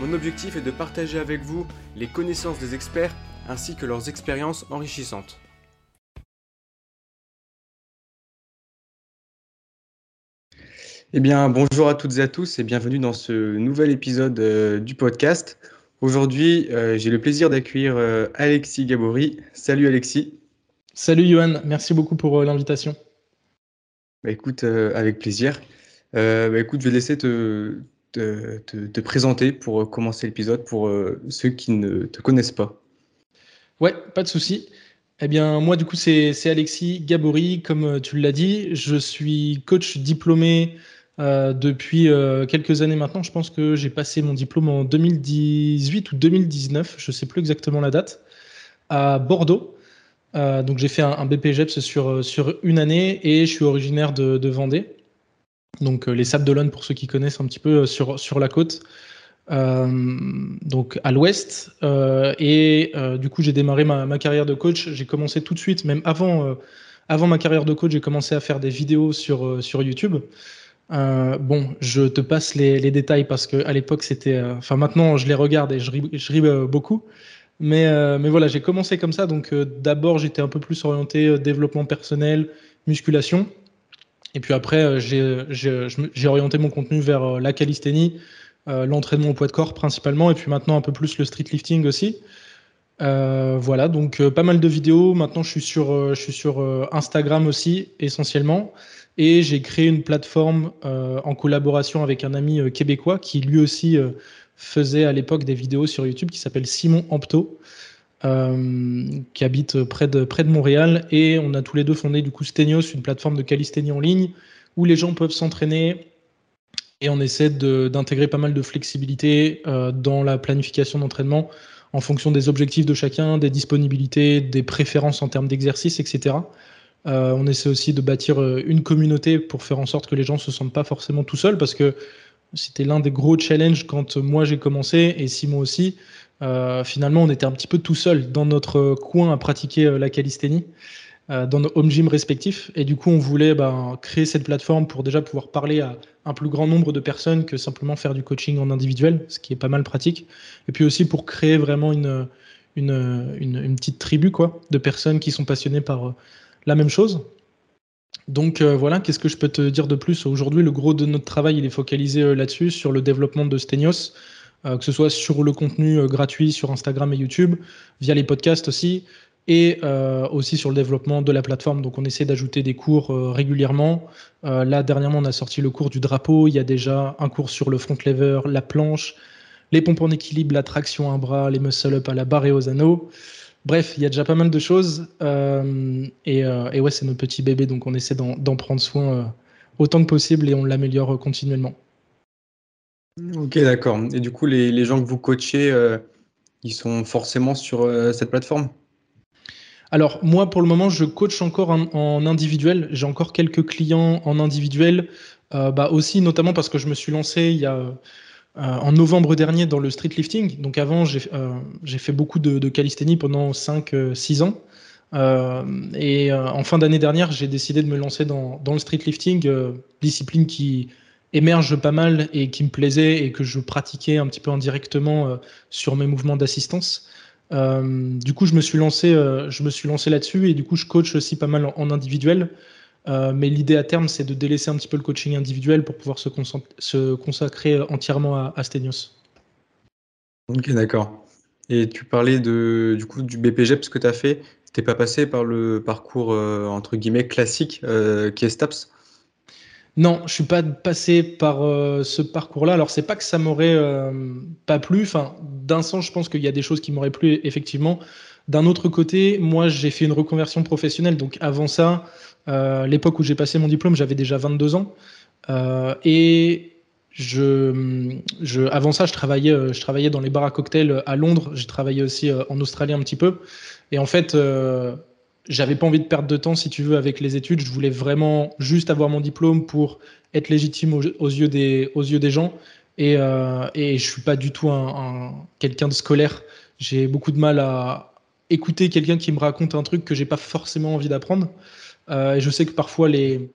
Mon objectif est de partager avec vous les connaissances des experts ainsi que leurs expériences enrichissantes. Eh bien, bonjour à toutes et à tous et bienvenue dans ce nouvel épisode euh, du podcast. Aujourd'hui, euh, j'ai le plaisir d'accueillir euh, Alexis Gabory. Salut Alexis. Salut Johan, merci beaucoup pour l'invitation. Bah, écoute, avec plaisir. Bah, écoute, je vais laisser te, te, présenter pour euh, commencer l'épisode pour euh, ceux qui ne te connaissent pas. Ouais, pas de souci. Eh bien, moi, du coup, c'est Alexis Gabory, comme euh, tu l'as dit. Je suis coach diplômé depuis quelques années maintenant. Je pense que j'ai passé mon diplôme en 2018 ou 2019, je ne sais plus exactement la date, à Bordeaux. donc, j'ai fait un, un BPGEPS sur, sur une année et je suis originaire de Vendée donc euh, les Sables d'Olonne pour ceux qui connaissent un petit peu euh, sur, sur la côte. Euh, donc à l'ouest. et du coup, j'ai démarré ma, carrière de coach. J'ai commencé tout de suite, même avant, avant ma carrière de coach, j'ai commencé à faire des vidéos sur, sur YouTube. bon, je te passe les, les détails parce qu'à l'époque, c'était. Enfin, maintenant, je les regarde et je ris beaucoup. Mais, mais voilà, j'ai commencé comme ça. Donc, d'abord, j'étais un peu plus orienté développement personnel, musculation. Et puis après, euh, j'ai orienté mon contenu vers euh, la calisthénie, euh, l'entraînement au poids de corps principalement, et puis maintenant un peu plus le street lifting aussi. voilà, donc pas mal de vidéos. Maintenant, je suis sur, je suis sur Instagram aussi, essentiellement. Et j'ai créé une plateforme en collaboration avec un ami québécois qui lui aussi faisait à l'époque des vidéos sur YouTube qui s'appelle Simon Ampto. Euh, qui habite près de, près de Montréal. Et on a tous les deux fondé du coup Stenios, une plateforme de calisthénie en ligne où les gens peuvent s'entraîner. Et on essaie d'intégrer pas mal de flexibilité euh, dans la planification d'entraînement en fonction des objectifs de chacun, des disponibilités, des préférences en termes d'exercice, etc. Euh, on essaie aussi de bâtir une communauté pour faire en sorte que les gens ne se sentent pas forcément tout seuls parce que c'était l'un des gros challenges quand moi j'ai commencé et Simon aussi. Euh, finalement, on était un petit peu tout seul dans notre coin à pratiquer euh, la calisthénie, euh, dans nos home gyms respectifs. Et du coup, on voulait ben, créer cette plateforme pour déjà pouvoir parler à un plus grand nombre de personnes que simplement faire du coaching en individuel, ce qui est pas mal pratique. Et puis aussi pour créer vraiment une, petite tribu de personnes qui sont passionnées par la même chose. Donc voilà, qu'est-ce que je peux te dire de plus? Aujourd'hui, le gros de notre travail, il est focalisé là-dessus, sur le développement de Stenios, que ce soit sur le contenu euh, gratuit sur Instagram et YouTube, via les podcasts aussi, et euh, aussi sur le développement de la plateforme. Donc on essaie d'ajouter des cours régulièrement. là, dernièrement, on a sorti le cours du drapeau. Il y a déjà un cours sur le front lever, la planche, les pompes en équilibre, la traction à un bras, les muscle-up à la barre et aux anneaux. Bref, il y a déjà pas mal de choses. et, ouais, c'est notre petit bébé, donc on essaie d'en prendre soin autant que possible et on l'améliore continuellement. Ok, d'accord. Et du coup, les, gens que vous coachez, euh, ils sont forcément sur euh, cette plateforme? Alors, moi, pour le moment, je coach encore en, individuel. J'ai encore quelques clients en individuel. Euh, bah aussi, notamment parce que je me suis lancé il y a, en novembre dernier dans le street lifting. Donc, avant, j'ai fait beaucoup de, de calisthénie pendant 5-6 ans. et en fin d'année dernière, j'ai décidé de me lancer dans, dans le street lifting, discipline qui émerge pas mal et qui me plaisait et que je pratiquais un petit peu indirectement euh, sur mes mouvements d'assistance. Euh, du coup, je me suis lancé, euh, lancé là-dessus et du coup, je coach aussi pas mal en, individuel. mais l'idée à terme, c'est de délaisser un petit peu le coaching individuel pour pouvoir se, consacrer entièrement à, à Stenios. Ok, d'accord. Et tu parlais de, du coup du BPG parce que tu as fait. Tu n'es pas passé par le parcours entre guillemets classique qui est STAPS non, je suis pas passé par euh, ce parcours-là. Alors c'est pas que ça m'aurait euh, pas plu. Enfin, d'un sens, je pense qu'il y a des choses qui m'auraient plu effectivement. D'un autre côté, moi, j'ai fait une reconversion professionnelle. Donc avant ça, euh, l'époque où j'ai passé mon diplôme, j'avais déjà 22 ans. et je, je, avant ça, je travaillais, je travaillais dans les bars à cocktails à Londres. J'ai travaillé aussi en Australie un petit peu. Et en fait, j'avais pas envie de perdre de temps, si tu veux, avec les études. Je voulais vraiment juste avoir mon diplôme pour être légitime aux, yeux, des, gens. Et, euh, et je suis pas du tout un, quelqu'un de scolaire. J'ai beaucoup de mal à écouter quelqu'un qui me raconte un truc que j'ai pas forcément envie d'apprendre. Euh, et je sais que parfois les,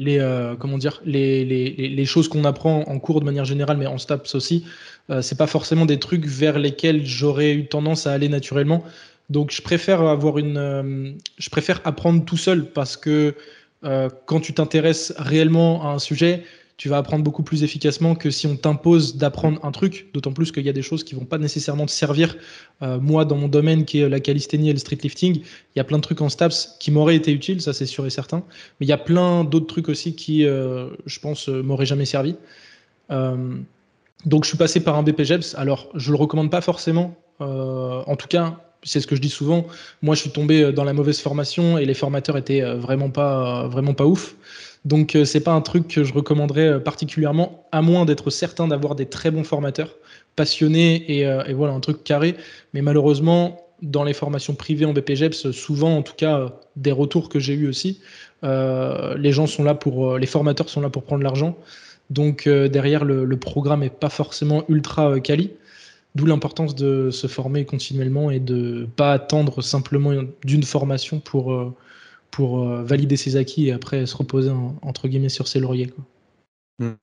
euh, comment dire, les choses qu'on apprend en cours de manière générale, mais en STAPS aussi, euh, c'est pas forcément des trucs vers lesquels j'aurais eu tendance à aller naturellement. Donc je préfère avoir une, euh, je préfère apprendre tout seul parce que euh, quand tu t'intéresses réellement à un sujet, tu vas apprendre beaucoup plus efficacement que si on t'impose d'apprendre un truc, d'autant plus qu'il y a des choses qui vont pas nécessairement te servir. Euh, moi, dans mon domaine qui est la calisthénie et le streetlifting, il y a plein de trucs en STAPS qui m'auraient été utiles, ça c'est sûr et certain. Mais il y a plein d'autres trucs aussi qui, je pense, m'auraient jamais servi. donc je suis passé par un BPGEPS. Alors je le recommande pas forcément. en tout cas, c'est ce que je dis souvent. Moi, je suis tombé euh, dans la mauvaise formation et les formateurs étaient euh, vraiment pas, vraiment pas ouf. Donc, euh, c'est pas un truc que je recommanderais particulièrement, à moins d'être certain d'avoir des très bons formateurs, passionnés et, voilà, un truc carré. Mais malheureusement, dans les formations privées en BPGEPS, souvent, en tout cas, des retours que j'ai eu aussi, les gens sont là pour, les formateurs sont là pour prendre l'argent. Donc, derrière, le, programme est pas forcément ultra quali. D'où l'importance de se former continuellement et de pas attendre simplement d'une formation pour, euh, pour euh, valider ses acquis et après se reposer entre guillemets sur ses lauriers. Quoi.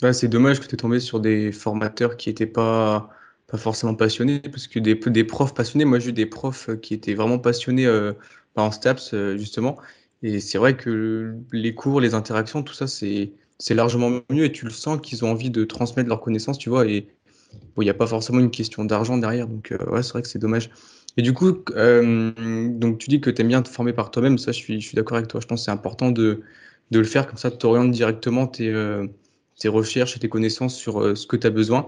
ouais. c'est dommage que tu es tombé sur des formateurs qui n'étaient pas, pas forcément passionnés, parce que des, des profs passionnés, moi j'ai eu des profs qui étaient vraiment passionnés euh, en STAPS justement, et c'est vrai que les cours, les interactions, tout ça, c'est largement mieux et tu le sens qu'ils ont envie de transmettre leurs connaissances, tu vois, il n'y a pas forcément une question d'argent derrière, donc euh, ouais, c'est vrai que c'est dommage. Et du coup, euh, donc tu dis que tu aimes bien te former par toi-même, ça je suis, je suis d'accord avec toi, je pense que c'est important de, de, le faire, comme ça tu orientes directement tes, euh, tes, recherches et tes connaissances sur ce que tu as besoin.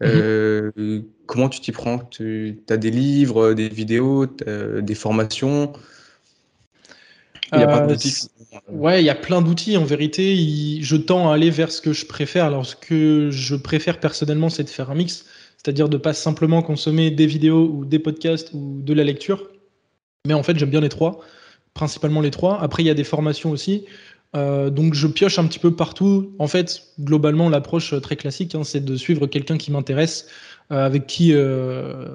Mhm. comment tu t'y prends? Tu as des livres, des vidéos, des formations? Il y a pas Ouais, il y a plein d'outils. En vérité, je tends à aller vers ce que je préfère. Alors, ce que je préfère personnellement, c'est de faire un mix, c'est-à-dire de pas simplement consommer des vidéos ou des podcasts ou de la lecture. Mais en fait, j'aime bien les trois, principalement les trois. Après, il y a des formations aussi. Euh, donc, je pioche un petit peu partout. En fait, globalement, l'approche très classique, hein, c'est de suivre quelqu'un qui m'intéresse, euh, avec qui euh,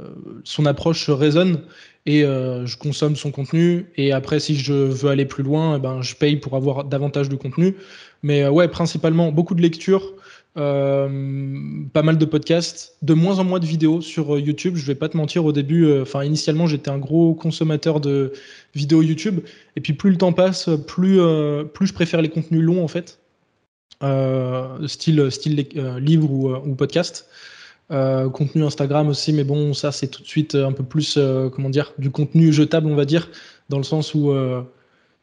son approche résonne et euh, je consomme son contenu. Et après, si je veux aller plus loin, eh ben, je paye pour avoir davantage de contenu. Mais ouais, principalement beaucoup de lectures, pas mal de podcasts, de moins en moins de vidéos sur YouTube. Je vais pas te mentir, au début, enfin initialement, j'étais un gros consommateur de vidéos YouTube. Et puis plus le temps passe, plus, plus je préfère les contenus longs en fait, style, style livre ou, ou podcast. Euh, contenu Instagram aussi, mais bon, ça c'est tout de suite un peu plus, euh, comment dire, du contenu jetable, on va dire, dans le sens où euh,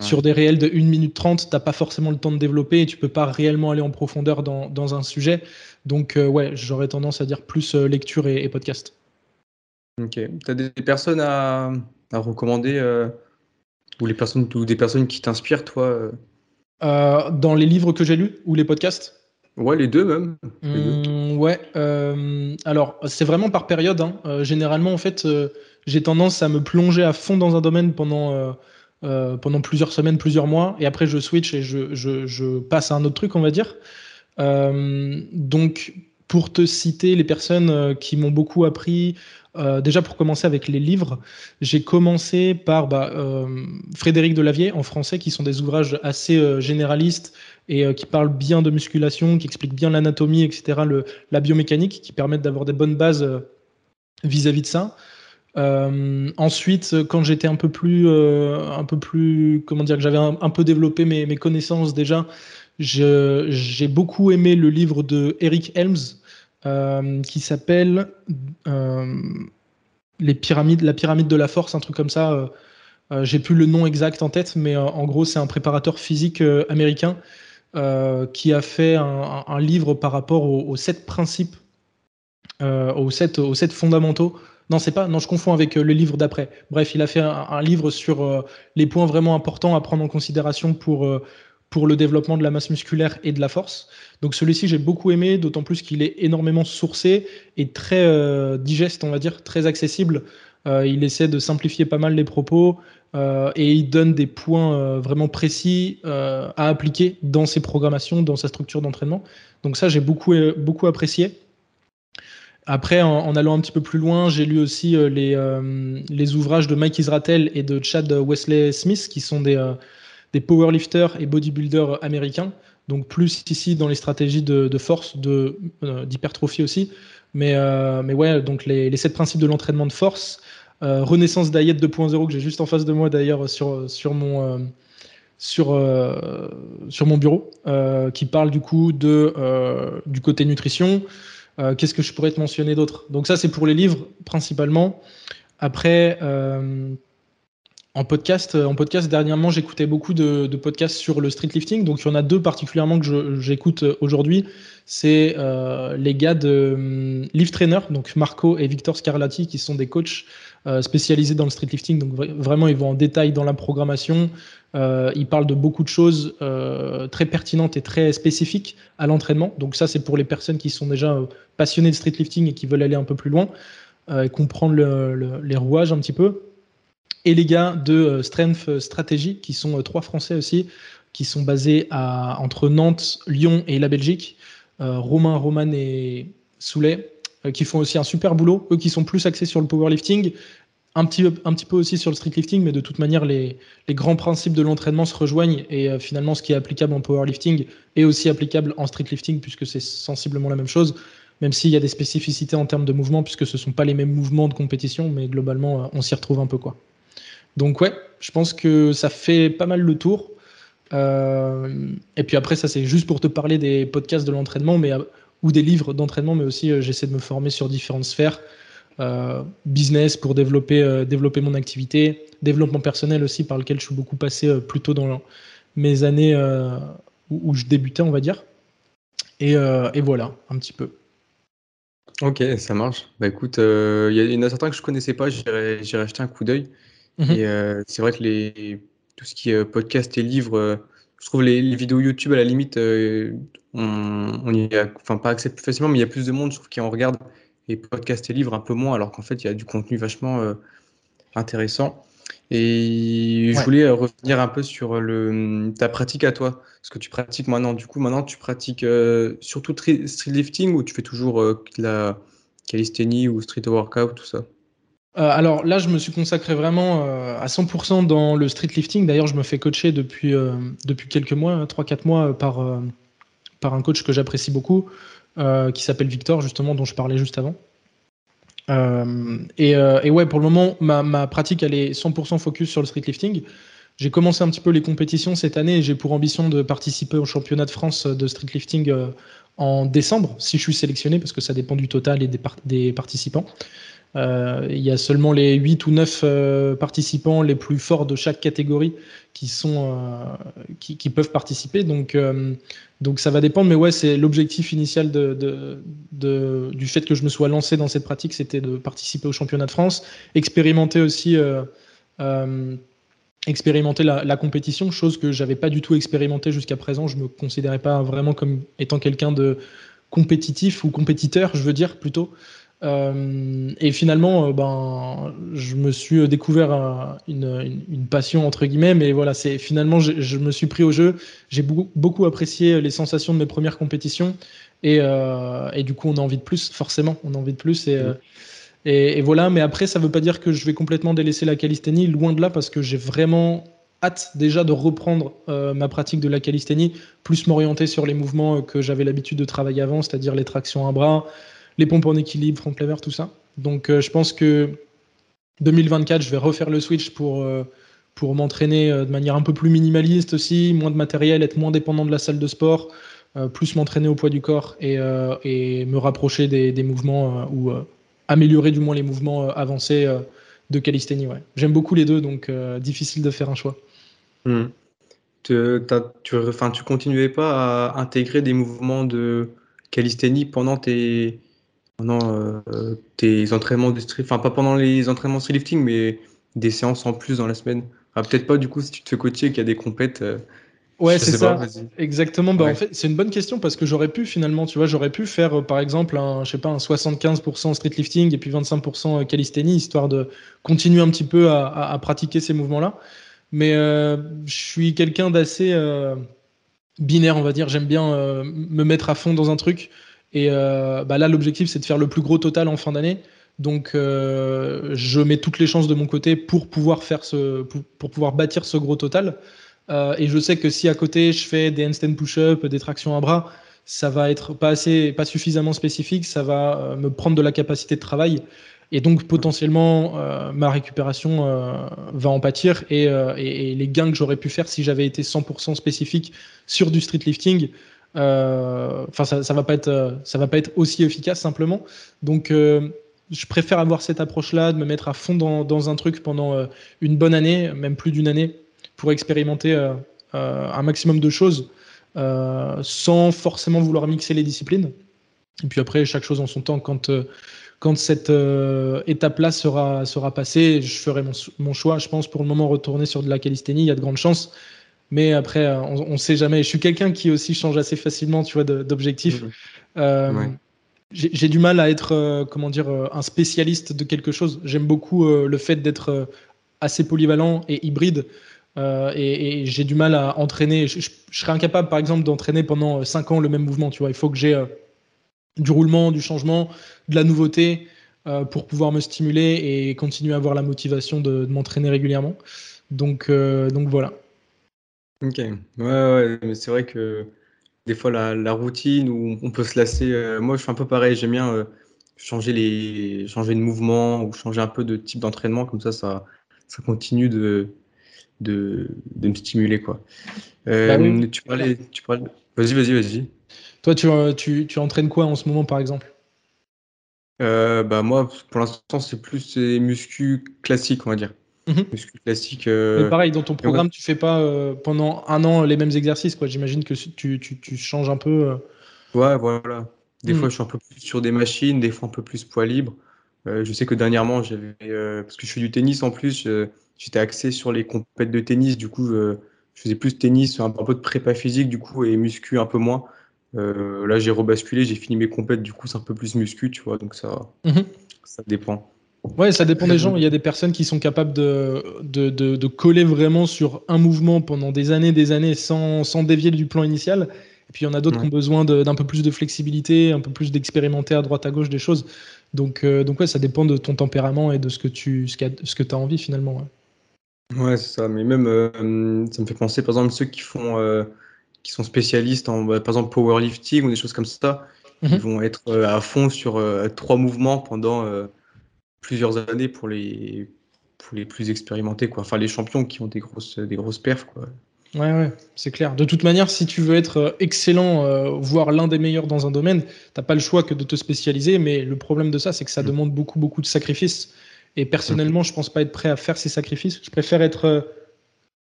sur des réels de 1 minute 30, t'as pas forcément le temps de développer et tu peux pas réellement aller en profondeur dans, dans un sujet. Donc ouais, j'aurais tendance à dire plus lecture et, podcast. Ok. Tu as des personnes à, à recommander ou, les personnes, ou des personnes qui t'inspirent, toi Dans les livres que j'ai lus ou les podcasts? Ouais, les deux même. Mmh, ouais. Euh, alors, c'est vraiment par période. Hein. Euh, généralement, en fait, euh, j'ai tendance à me plonger à fond dans un domaine pendant, pendant plusieurs semaines, plusieurs mois, et après je switch et je, je, je passe à un autre truc, on va dire. donc, pour te citer les personnes qui m'ont beaucoup appris, déjà pour commencer avec les livres, j'ai commencé par bah, Frédéric Delavier en français, qui sont des ouvrages assez généralistes et euh, qui parle bien de musculation, qui explique bien l'anatomie, etc., le, la biomécanique, qui permettent d'avoir des bonnes bases euh, vis-à-vis de ça. Euh, ensuite, quand j'étais un peu plus, un peu plus, comment dire, que j'avais un, peu développé mes, mes connaissances déjà, j'ai beaucoup aimé le livre de Eric Helms qui s'appelle les pyramides, la pyramide de la force, un truc comme ça. j'ai plus le nom exact en tête, mais en gros, c'est un préparateur physique américain euh, qui a fait un, livre par rapport aux, sept principes, euh, aux, sept, aux sept fondamentaux. Non, c'est pas. Non, je confonds avec euh, le livre d'après. Bref, il a fait un, livre sur les points vraiment importants à prendre en considération pour pour le développement de la masse musculaire et de la force. Donc celui-ci, j'ai beaucoup aimé, d'autant plus qu'il est énormément sourcé et très euh, digeste, on va dire, très accessible. Euh, il essaie de simplifier pas mal les propos euh, et il donne des points vraiment précis à appliquer dans ses programmations, dans sa structure d'entraînement. Donc ça, j'ai beaucoup, beaucoup apprécié. Après, en, allant un petit peu plus loin, j'ai lu aussi les, les ouvrages de Mike Israel et de Chad Wesley Smith, qui sont des, des powerlifters et bodybuilders américains. Donc plus ici dans les stratégies de, force, de, euh, d'hypertrophie aussi. Mais, euh, mais ouais, donc les, les sept principes de l'entraînement de force. Euh, Renaissance Diet 2.0 que j'ai juste en face de moi d'ailleurs sur, sur, mon, sur, sur mon bureau, qui parle du coup de, du côté nutrition. Qu'est-ce que je pourrais te mentionner d'autre? Donc ça c'est pour les livres principalement. Après, en podcast, euh, en podcast dernièrement, j'écoutais beaucoup de, podcasts sur le street lifting. Donc, il y en a deux particulièrement que j'écoute euh, aujourd'hui. C'est euh, les gars de Lift Trainer, donc Marco et Victor Scarlatti, qui sont des coachs spécialisés dans le street lifting. Donc, vraiment, ils vont en détail dans la programmation. ils parlent de beaucoup de choses très pertinentes et très spécifiques à l'entraînement. Donc, ça, c'est pour les personnes qui sont déjà passionnées de street lifting et qui veulent aller un peu plus loin et comprendre les rouages un petit peu et les gars de euh, Strength Strategy, qui sont euh, trois Français aussi, qui sont basés entre Nantes, Lyon et la Belgique. Euh, Romain, Roman et Soulet, qui font aussi un super boulot. Eux qui sont plus axés sur le powerlifting, un petit, un petit peu aussi sur le streetlifting, mais de toute manière, les, les grands principes de l'entraînement se rejoignent. Et finalement, ce qui est applicable en powerlifting est aussi applicable en streetlifting, puisque c'est sensiblement la même chose même s'il y a des spécificités en termes de mouvement, puisque ce ne sont pas les mêmes mouvements de compétition, mais globalement, on s'y retrouve un peu. quoi. Donc ouais, je pense que ça fait pas mal le tour. Euh, et puis après, ça c'est juste pour te parler des podcasts de l'entraînement, mais euh, ou des livres d'entraînement, mais aussi euh, j'essaie de me former sur différentes sphères. business pour développer, développer mon activité, développement personnel aussi par lequel je suis beaucoup passé plutôt dans mes années où, je débutais, on va dire. Et, voilà, un petit peu. Ok, ça marche. Bah écoute, il y, en a certains que je connaissais pas, j'irai acheter un coup d'œil. Mmh et euh, c'est vrai que les, tout ce qui est euh, podcast et livres, euh, je trouve les, vidéos YouTube à la limite, on, y a, enfin pas accès plus facilement, mais il y a plus de monde, je trouve, qui en regarde. Et podcast et livres un peu moins, alors qu'en fait, il y a du contenu vachement intéressant. Et je voulais revenir un peu sur le, ta pratique à toi, ce que tu pratiques maintenant. Du coup, maintenant, tu pratiques surtout street lifting ou tu fais toujours la calisthénie ou street workout, tout ça? Euh, alors là, je me suis consacré vraiment euh, à 100% dans le street lifting. D'ailleurs, je me fais coacher depuis, euh, quelques mois, 3-4 hein, mois, par, un coach que j'apprécie beaucoup, qui s'appelle Victor, justement, dont je parlais juste avant. Et, ouais, pour le moment, ma, pratique, elle est 100% focus sur le street lifting. J'ai commencé un petit peu les compétitions cette année et j'ai pour ambition de participer au championnat de France de street lifting en décembre, si je suis sélectionné, parce que ça dépend du total et des participants. Euh, il y a seulement les 8 ou 9 euh, participants les plus forts de chaque catégorie qui, sont, euh, qui, peuvent participer. Donc, donc ça va dépendre. Mais ouais, c'est l'objectif initial de, de, du fait que je me sois lancé dans cette pratique, c'était de participer au championnat de France, expérimenter aussi. expérimenter la, compétition, chose que j'avais pas du tout expérimenté jusqu'à présent. Je me considérais pas vraiment comme étant quelqu'un de compétitif ou compétiteur, je veux dire plutôt. Euh, et finalement, euh, ben, je me suis découvert une, une, passion entre guillemets, mais voilà, c'est finalement, je, me suis pris au jeu. J'ai beaucoup, beaucoup, apprécié les sensations de mes premières compétitions, et, euh, et, du coup, on a envie de plus, forcément, on a envie de plus. Et, et, et voilà, mais après, ça ne veut pas dire que je vais complètement délaisser la calisthénie, loin de là, parce que j'ai vraiment hâte déjà de reprendre ma pratique de la calisthénie, plus m'orienter sur les mouvements que j'avais l'habitude de travailler avant, c'est-à-dire les tractions à bras les pompes en équilibre, front lever, tout ça. Donc euh, je pense que 2024, je vais refaire le switch pour, euh, pour m'entraîner euh, de manière un peu plus minimaliste aussi, moins de matériel, être moins dépendant de la salle de sport, plus m'entraîner au poids du corps et, et me rapprocher des, des mouvements ou améliorer du moins les mouvements avancés de calisthénie. Ouais. J'aime beaucoup les deux, donc difficile de faire un choix. Hmm. Tu, tu, continuais pas à intégrer des mouvements de calisthénie pendant tes, pendant euh, tes entraînements de street, enfin pas pendant les entraînements street lifting, mais des séances en plus dans la semaine. Peut-être pas du coup si tu te fais coacher qu'il y a des compètes, euh, Ouais, c'est ça. Exactement. Bah, en fait, c'est une bonne question parce que j'aurais pu finalement, tu vois, j'aurais pu faire par exemple un, je sais pas, un 75% street lifting et puis 25% calisthénie, histoire de continuer un petit peu à, pratiquer ces mouvements-là. Mais je suis quelqu'un d'assez binaire, on va dire. J'aime bien me mettre à fond dans un truc. Et bah là, l'objectif, c'est de faire le plus gros total en fin d'année. Donc, euh, je mets toutes les chances de mon côté pour pouvoir faire ce, pour, pouvoir bâtir ce gros total. Euh, et je sais que si à côté je fais des handstand push-up, des tractions à bras, ça va être pas assez, pas suffisamment spécifique, ça va euh, me prendre de la capacité de travail. Et donc potentiellement ma récupération va en pâtir et, et, les gains que j'aurais pu faire si j'avais été 100% spécifique sur du street lifting, enfin ça, ça va pas être, ça va pas être aussi efficace simplement. Donc je préfère avoir cette approche-là, de me mettre à fond dans, un truc pendant euh, une bonne année, même plus d'une année, pour expérimenter euh, euh, un maximum de choses sans forcément vouloir mixer les disciplines. Et puis après, chaque chose en son temps. Quand, quand cette étape-là sera, sera passée, je ferai mon, choix. Je pense pour le moment retourner sur de la calisthénie, il y a de grandes chances. Mais après, on ne sait jamais. Je suis quelqu'un qui aussi change assez facilement, tu vois, d'objectif. Mmh j'ai du mal à être, euh, comment dire, euh, un spécialiste de quelque chose. J'aime beaucoup euh, le fait d'être assez polyvalent et hybride. et, j'ai du mal à entraîner. Je, serais incapable, par exemple, d'entraîner pendant 5 ans le même mouvement. Tu vois, il faut que j'ai du roulement, du changement, de la nouveauté pour pouvoir me stimuler et continuer à avoir la motivation de, m'entraîner régulièrement. Donc, donc voilà. Ok. Ouais, ouais, mais c'est vrai que des fois la, routine où on peut se lasser. Euh, moi, je suis un peu pareil. J'aime bien euh, changer les changer de mouvement ou changer un peu de type d'entraînement. Comme ça, ça, ça continue de, de, me stimuler. Quoi. Euh, bah tu parlais. Tu Vas-y, vas-y, vas-y. Toi, tu, tu, tu, entraînes quoi en ce moment, par exemple? Bah moi, pour l'instant, c'est plus des muscu classiques, on va dire. Mhm. classique. Euh, pareil, dans ton programme, tu fais pas euh, pendant un an les mêmes exercices, quoi. J'imagine que tu, tu, tu, changes un peu. Euh. Ouais, voilà. Des mhm. fois, je suis un peu plus sur des machines, des fois un peu plus poids libre. je sais que dernièrement, j'avais, parce que je fais du tennis en plus, j'étais axé sur les compètes de tennis. Du coup, je faisais plus tennis, un peu de prépa physique, du coup, et muscu un peu moins. là, j'ai rebasculé, j'ai fini mes compètes, du coup, c'est un peu plus muscu, tu vois. Donc ça, mhm. ça dépend. Ouais, ça dépend des gens. Il y a des personnes qui sont capables de, de, de, coller vraiment sur un mouvement pendant des années, des années, sans, sans dévier du plan initial. Et puis il y en a d'autres qui ont besoin d'un peu plus de flexibilité, un peu plus d'expérimenter à droite à gauche des choses. Donc, euh, donc ouais, ça dépend de ton tempérament et de ce que tu ce, ce que as envie finalement. Ouais, c'est ça. Mais même, euh, ça me fait penser, par exemple, ceux qui font, euh, qui sont spécialistes en, bah, par exemple, powerlifting ou des choses comme ça, ils mhm. vont être à fond sur trois mouvements pendant plusieurs années pour les, pour les plus expérimentés, quoi. Enfin, les champions qui ont des grosses, des grosses perfs, quoi. Ouais, ouais, c'est clair. De toute manière, si tu veux être euh, excellent, euh, voire l'un des meilleurs dans un domaine, t'as pas le choix que de te spécialiser. Mais le problème de ça, c'est que ça mm. demande beaucoup, beaucoup de sacrifices. Et personnellement, je pense pas être prêt à faire ces sacrifices. Je préfère être euh,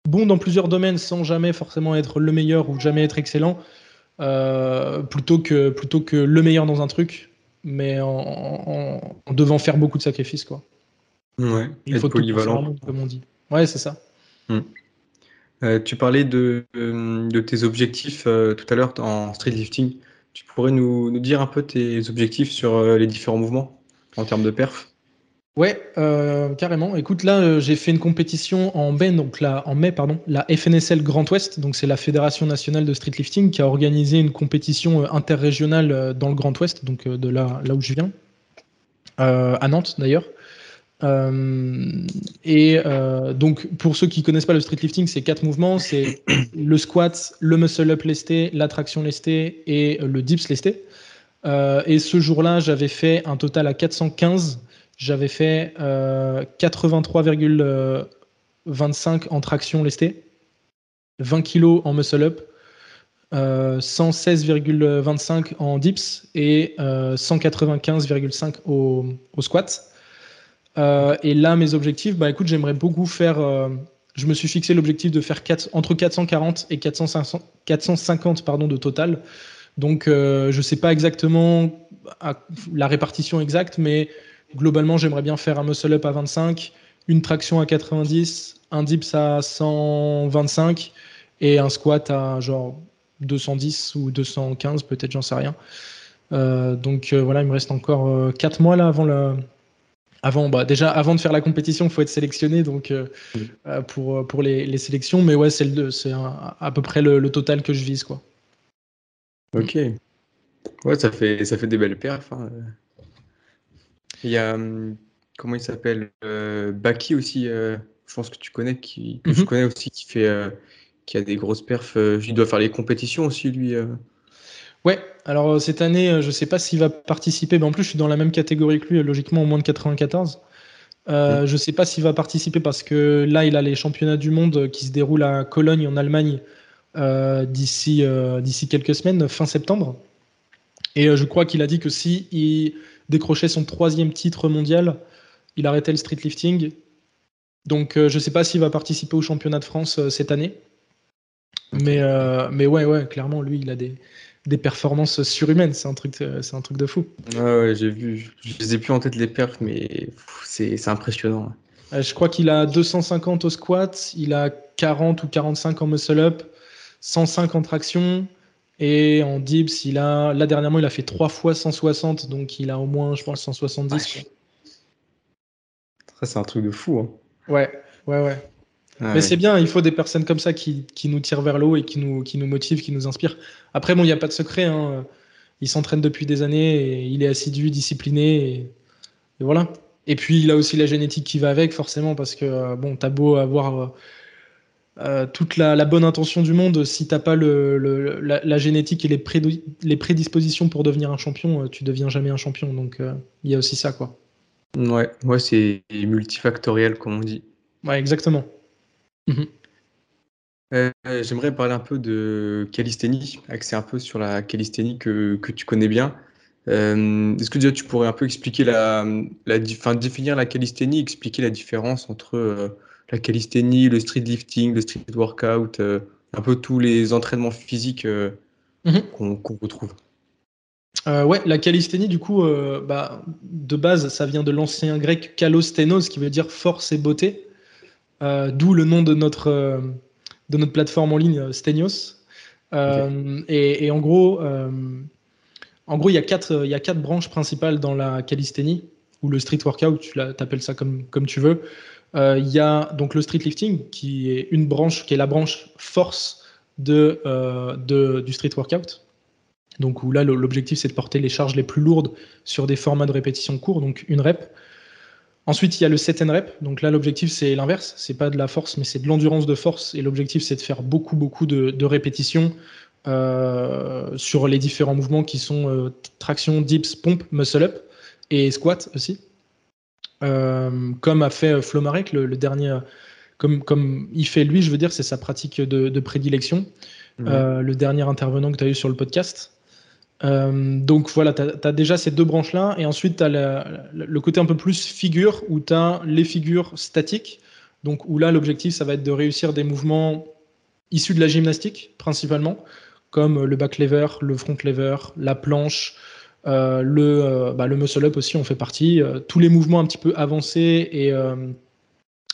bon dans plusieurs domaines sans jamais forcément être le meilleur ou jamais être excellent, plutôt que plutôt que le meilleur dans un truc mais en, devant faire beaucoup de sacrifices. Quoi. Ouais, il faut polyvalent. comme on dit. Ouais, c'est ça. Hmm. Euh, tu parlais de, de tes objectifs euh, tout à l'heure en street lifting. Tu pourrais nous, nous, dire un peu tes objectifs sur euh, les différents mouvements en termes de perf? Ouais, euh, carrément. Écoute, là, euh, j'ai fait une compétition en mai, donc là, en mai, pardon, la FNSL Grand Ouest, donc c'est la Fédération nationale de street lifting qui a organisé une compétition euh, interrégionale dans le Grand Ouest, donc de là, là où je viens, à Nantes d'ailleurs. et donc, pour ceux qui connaissent pas le street lifting, c'est quatre mouvements c'est le squat, le muscle up lesté, la traction lestée et le dips lesté. et ce jour-là, j'avais fait un total à 415 j'avais fait 83,25 euh, en traction lestée, 20 kg en muscle up, 116,25 euh, en dips et 195,5 euh, au, au, squat. et là, mes objectifs, bah écoute, j'aimerais beaucoup faire. je me suis fixé l'objectif de faire entre 440 et 450 pardon, de total. Donc, je ne sais pas exactement la répartition exacte, mais globalement, j'aimerais bien faire un muscle up à 25, une traction à 90, un dips à 125 et un squat à genre 210 ou 215, peut-être, j'en sais rien. donc voilà, il me reste encore 4 mois là avant le, avant, bah, déjà, avant de faire la compétition, il faut être sélectionné donc, euh, euh, pour, pour les, sélections. Mais ouais, c'est à peu près le, total que je vise. Quoi. Ok. Ouais, ça fait, ça fait des belles perfs. Hein. Il y a, hum, comment il s'appelle Baki aussi, je pense que tu connais, qui, que je mhm. connais aussi, qui, fait, qui a des grosses perfs. il doit faire les compétitions aussi, lui. Ouais, alors euh, cette année, euh, je ne sais pas s'il va participer, mais en plus je suis dans la même catégorie que lui, logiquement au moins de 94. Euh, mm. Je ne sais pas s'il va participer parce que là, il a les championnats du monde qui se déroulent à Cologne en Allemagne d'ici d'ici quelques semaines, fin septembre. Et je crois qu'il a dit que si il décrochait son troisième titre mondial, il arrêtait le streetlifting. Donc je ne sais pas s'il va participer au championnat de France cette année. Mais, mais ouais, ouais, clairement, lui, il a des, des performances surhumaines. C'est un truc, c'est un truc de fou. Ouais, j'ai vu. Je les ai plus en tête les perfs, mais c'est impressionnant. Euh, je crois qu'il a 250 au squat, il a 40 ou 45 en muscle up, 105 en traction. Et en dips, il a, là dernièrement, il a fait 3 fois 160, donc il a au moins, je pense, 170. Ça, c'est un truc de fou. Hein. Ouais, ouais, ouais. Mais c'est bien, il faut des personnes comme ça qui, qui nous tirent vers l'eau et qui nous, qui nous motivent, qui nous inspirent. Après, bon, il n'y a pas de secret. Hein. Il s'entraîne depuis des années et il est assidu, discipliné. Et, voilà. Et puis, il a aussi la génétique qui va avec, forcément, parce que, euh, bon, t'as beau avoir euh, euh, toute la, la, bonne intention du monde, si t'as pas le, le la, la, génétique et les, les, prédispositions pour devenir un champion, tu deviens jamais un champion. Donc, il y a aussi ça, quoi. Ouais, ouais c'est multifactoriel, comme on dit. Ouais, exactement. Mhm. Euh, j'aimerais parler un peu de calisthénie, axer un peu sur la calisthénie que, que tu connais bien. Euh, est-ce que déjà tu pourrais un peu expliquer la, la enfin, définir la calisthénie, expliquer la différence entre euh, la calisthénie, le street lifting, le street workout, un peu tous les entraînements physiques mhm. qu'on retrouve. ouais, la calisthénie, du coup, bah, de base, ça vient de l'ancien grec kalosténos, qui veut dire force et beauté. Euh, d'où le nom de notre, euh, de notre plateforme en ligne, Stenios. Euh, et, en gros, en gros, il y a quatre, il y a quatre branches principales dans la calisthénie ou le street workout, tu appelles ça comme, comme tu veux. Il y a donc le street lifting qui est une branche, qui est la branche force de, de du street workout. Donc où là, l'objectif, c'est de porter les charges les plus lourdes sur des formats de répétition courts, donc une rep. Ensuite, il y a le set and rep. Donc là, l'objectif, c'est l'inverse. C'est pas de la force, mais c'est de l'endurance de force. Et l'objectif, c'est de faire beaucoup, beaucoup de, répétitions euh, sur les différents mouvements qui sont euh, traction, dips, pompe, muscle up et squat aussi. Euh, comme a fait Flo Marek, le, dernier, comme, comme il fait lui, je veux dire, c'est sa pratique de, prédilection. le dernier intervenant que tu as eu sur le podcast. Euh, donc voilà, tu as, déjà ces deux branches-là, et ensuite tu as le côté un peu plus figure, où tu as les figures statiques, donc où là l'objectif ça va être de réussir des mouvements issus de la gymnastique principalement, comme le back lever, le front lever, la planche, euh, le, euh, bah, le muscle up aussi on fait partie, tous les mouvements un petit peu avancés et,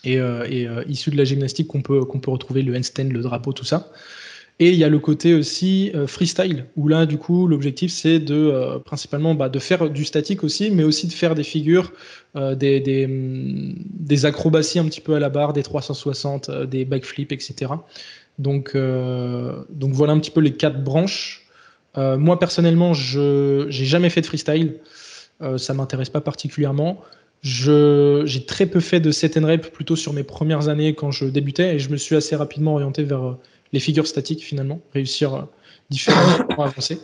et, et issus de la gymnastique qu'on peut, peut retrouver, le handstand, le drapeau, tout ça. Et il y a le côté aussi euh, freestyle, où là, du coup, l'objectif, c'est de euh, principalement bah, de faire du statique aussi, mais aussi de faire des figures, euh, des, des, mm, des, acrobaties un petit peu à la barre, des 360, des backflips, etc. Donc, donc voilà un petit peu les quatre branches. Moi, personnellement, je n'ai jamais fait de freestyle. ça m'intéresse pas particulièrement. J'ai très peu fait de set and rep plutôt sur mes premières années quand je débutais et je me suis assez rapidement orienté vers les figures statiques finalement, réussir euh, différemment à avancer.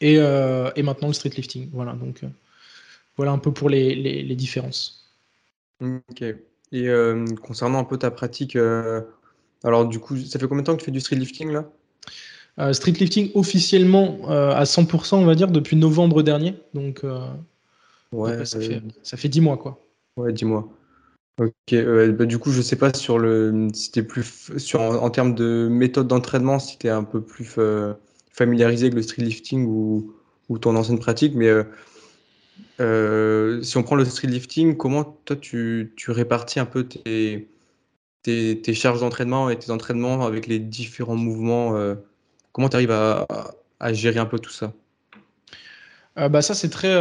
Et, euh, maintenant le street lifting. Voilà, donc euh, voilà un peu pour les, les, différences. Ok. Et concernant un peu ta pratique, alors du coup, ça fait combien de temps que tu fais du street lifting là? Street lifting officiellement à 100%, on va dire, depuis novembre dernier. Donc, ouais, ça, fait, ça fait 10 mois quoi. Ouais, 10 mois. Ok, bah, du coup, je sais pas sur le, si t'es plus sur en, termes de méthode d'entraînement, si tu es un peu plus euh, familiarisé avec le street lifting ou, ou ton ancienne pratique, mais euh, euh, si on prend le street lifting, comment toi tu, tu répartis un peu tes, tes, charges d'entraînement et tes entraînements avec les différents mouvements Comment tu arrives à, gérer un peu tout ça? Bah ça c'est très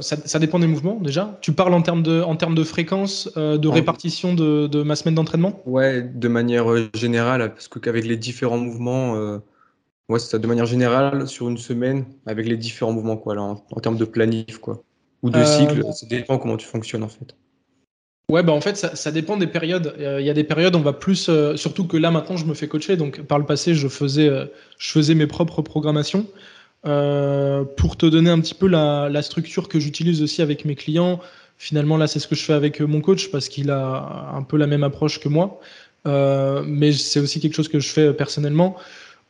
ça, dépend des mouvements déjà. Tu parles en termes de en termes de fréquence, de répartition de, de, ma semaine d'entraînement? Ouais, de manière générale parce que qu'avec les différents mouvements Ouais, ça, de manière générale, sur une semaine, avec les différents mouvements, quoi, là, en, termes de planif, quoi. Ou de euh, cycle, ça dépend comment tu fonctionnes, en fait. Ouais, bah en fait, ça, dépend des périodes. Euh, il y a des périodes, on va plus. Euh, surtout que là, maintenant, je me fais coacher. Donc, par le passé, je faisais, je faisais mes propres programmations. pour te donner un petit peu la, la structure que j'utilise aussi avec mes clients, finalement, là, c'est ce que je fais avec mon coach parce qu'il a un peu la même approche que moi. mais c'est aussi quelque chose que je fais personnellement.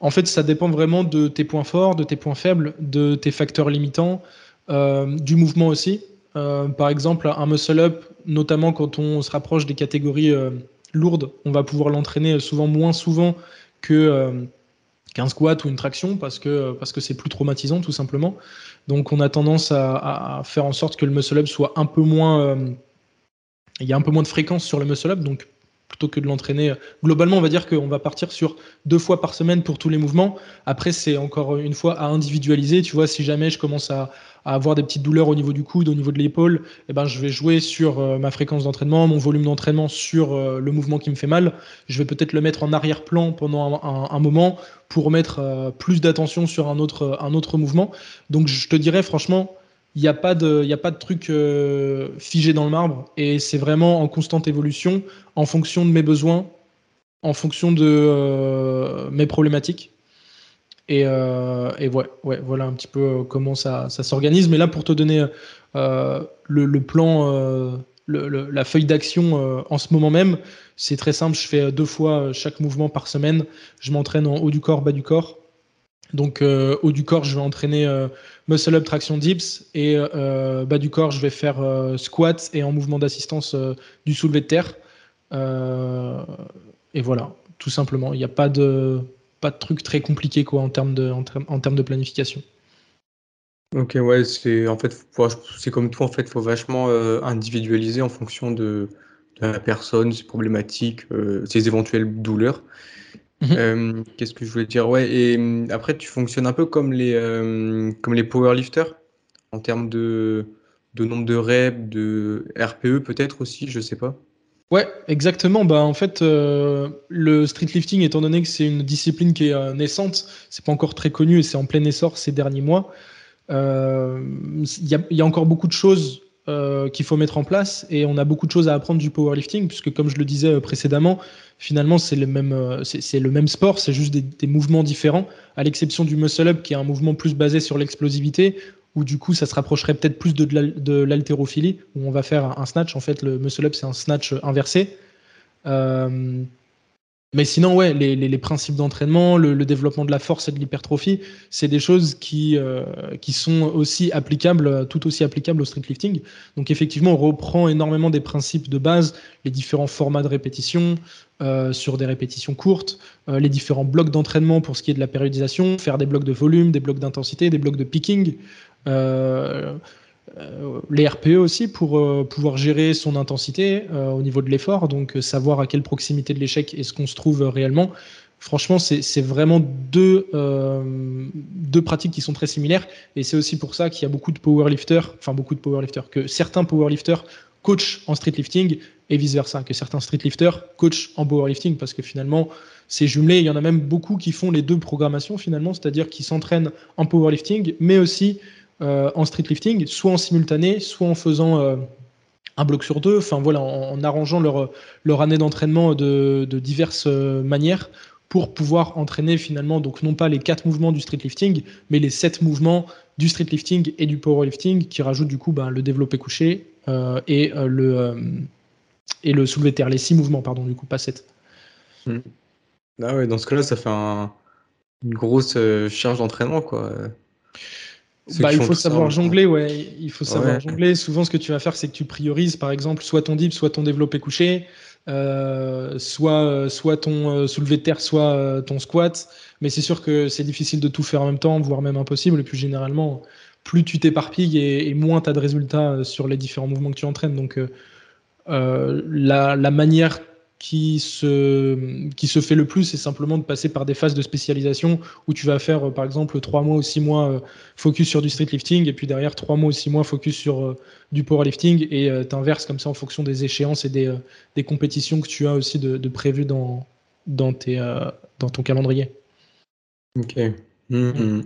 En fait, ça dépend vraiment de tes points forts, de tes points faibles, de tes facteurs limitants, euh, du mouvement aussi. Euh, par exemple, un muscle-up, notamment quand on se rapproche des catégories euh, lourdes, on va pouvoir l'entraîner souvent moins souvent que qu'un squat ou une traction parce que parce que c'est plus traumatisant tout simplement. Donc on a tendance à, faire en sorte que le muscle up soit un peu moins il y a un peu moins de fréquence sur le muscle up donc plutôt que de l'entraîner. Globalement, on va dire qu'on va partir sur deux fois par semaine pour tous les mouvements. Après, c'est encore une fois à individualiser. Tu vois, si jamais je commence à, avoir des petites douleurs au niveau du coude, au niveau de l'épaule, eh ben, je vais jouer sur euh, ma fréquence d'entraînement, mon volume d'entraînement sur euh, le mouvement qui me fait mal. Je vais peut-être le mettre en arrière-plan pendant un, moment pour mettre euh, plus d'attention sur un autre, un autre mouvement. Donc, je te dirais franchement, il n'y a, pas de, a pas de truc euh, figé dans le marbre et c'est vraiment en constante évolution en fonction de mes besoins, en fonction de euh, mes problématiques. Et, euh, voilà un petit peu comment ça, ça s'organise. Mais là, pour te donner le, plan, la feuille d'action en ce moment même, c'est très simple. Je fais deux fois chaque mouvement par semaine. Je m'entraîne en haut du corps, bas du corps. Donc, haut du corps, je vais entraîner muscle up traction dips et euh, bas du corps je vais faire euh, squat et en mouvement d'assistance euh, du soulevé de terre. Et voilà tout simplement. Il n'y a pas de pas de truc très compliqué quoi en termes de en, termes de planification. Ok ouais c'est en fait c'est comme tout en fait faut vachement individualiser en fonction de, la personne ses problématiques ses éventuelles douleurs Mhm. Euh, qu'est-ce que je voulais dire? Ouais, et hum, après, tu fonctionnes un peu comme les, euh, comme les powerlifters en termes de, de nombre de reps, de RPE peut-être aussi, je sais pas. Ouais, exactement. Bah, en fait, euh, le streetlifting, étant donné que c'est une discipline qui est naissante, c'est pas encore très connu et c'est en plein essor ces derniers mois. Il y, y, a encore beaucoup de choses euh, qu'il faut mettre en place et on a beaucoup de choses à apprendre du powerlifting puisque comme je le disais euh, précédemment, finalement c'est le même euh, c'est le même sport, c'est juste des, mouvements différents à l'exception du muscle up qui est un mouvement plus basé sur l'explosivité où du coup ça se rapprocherait peut-être plus de, de l'haltérophilie où on va faire un snatch en fait le muscle up c'est un snatch inversé. Mais sinon, ouais, les, principes d'entraînement, le, développement de la force et de l'hypertrophie, c'est des choses qui, euh, qui sont aussi applicables, tout aussi applicables au streetlifting. Donc effectivement, on reprend énormément des principes de base, les différents formats de répétition euh, sur des répétitions courtes, euh, les différents blocs d'entraînement pour ce qui est de la périodisation, faire des blocs de volume, des blocs d'intensité, des blocs de picking. Euh, les RPE aussi pour euh, pouvoir gérer son intensité euh, au niveau de l'effort, donc savoir à quelle proximité de l'échec est-ce qu'on se trouve réellement. Franchement, c'est vraiment deux, deux pratiques qui sont très similaires et c'est aussi pour ça qu'il y a beaucoup de powerlifters, enfin beaucoup de powerlifters, que certains powerlifters coachent en streetlifting et vice-versa, que certains streetlifters coachent en powerlifting parce que finalement, c'est jumelé. Il y en a même beaucoup qui font les deux programmations finalement, c'est-à-dire qui s'entraînent en powerlifting, mais aussi euh, en streetlifting, soit en simultané, soit en faisant euh, un bloc sur deux, enfin voilà, en, arrangeant leur, année d'entraînement de, diverses euh, manières pour pouvoir entraîner finalement, donc non pas les quatre mouvements du streetlifting, mais les sept mouvements du streetlifting et du powerlifting qui rajoutent du coup ben, le développé couché et, le, et le soulevé terre, les six mouvements, pardon, du coup, pas sept. Hmm. Ah ouais, dans ce cas-là, ça fait une grosse charge d'entraînement, quoi. Bah, il faut savoir jongler, ouais. Il faut savoir jongler. Souvent, ce que tu vas faire, c'est que tu priorises, par exemple, soit ton dip, soit ton développé couché, euh, soit, soit ton euh, soulevé de terre, soit euh, ton squat. Mais c'est sûr que c'est difficile de tout faire en même temps, voire même impossible. Et puis, généralement, plus tu t'éparpilles et, moins tu as de résultats sur les différents mouvements que tu entraînes. Donc, la, la, manière qui se, qui se fait le plus, c'est simplement de passer par des phases de spécialisation où tu vas faire, euh, par exemple, trois mois ou six mois euh, focus sur du street lifting et puis derrière trois mois ou six mois focus sur euh, du powerlifting et tu inverses comme ça en fonction des échéances et des, des compétitions que tu as aussi de, prévues dans, dans, tes, dans ton calendrier. Ok. Mm-hmm.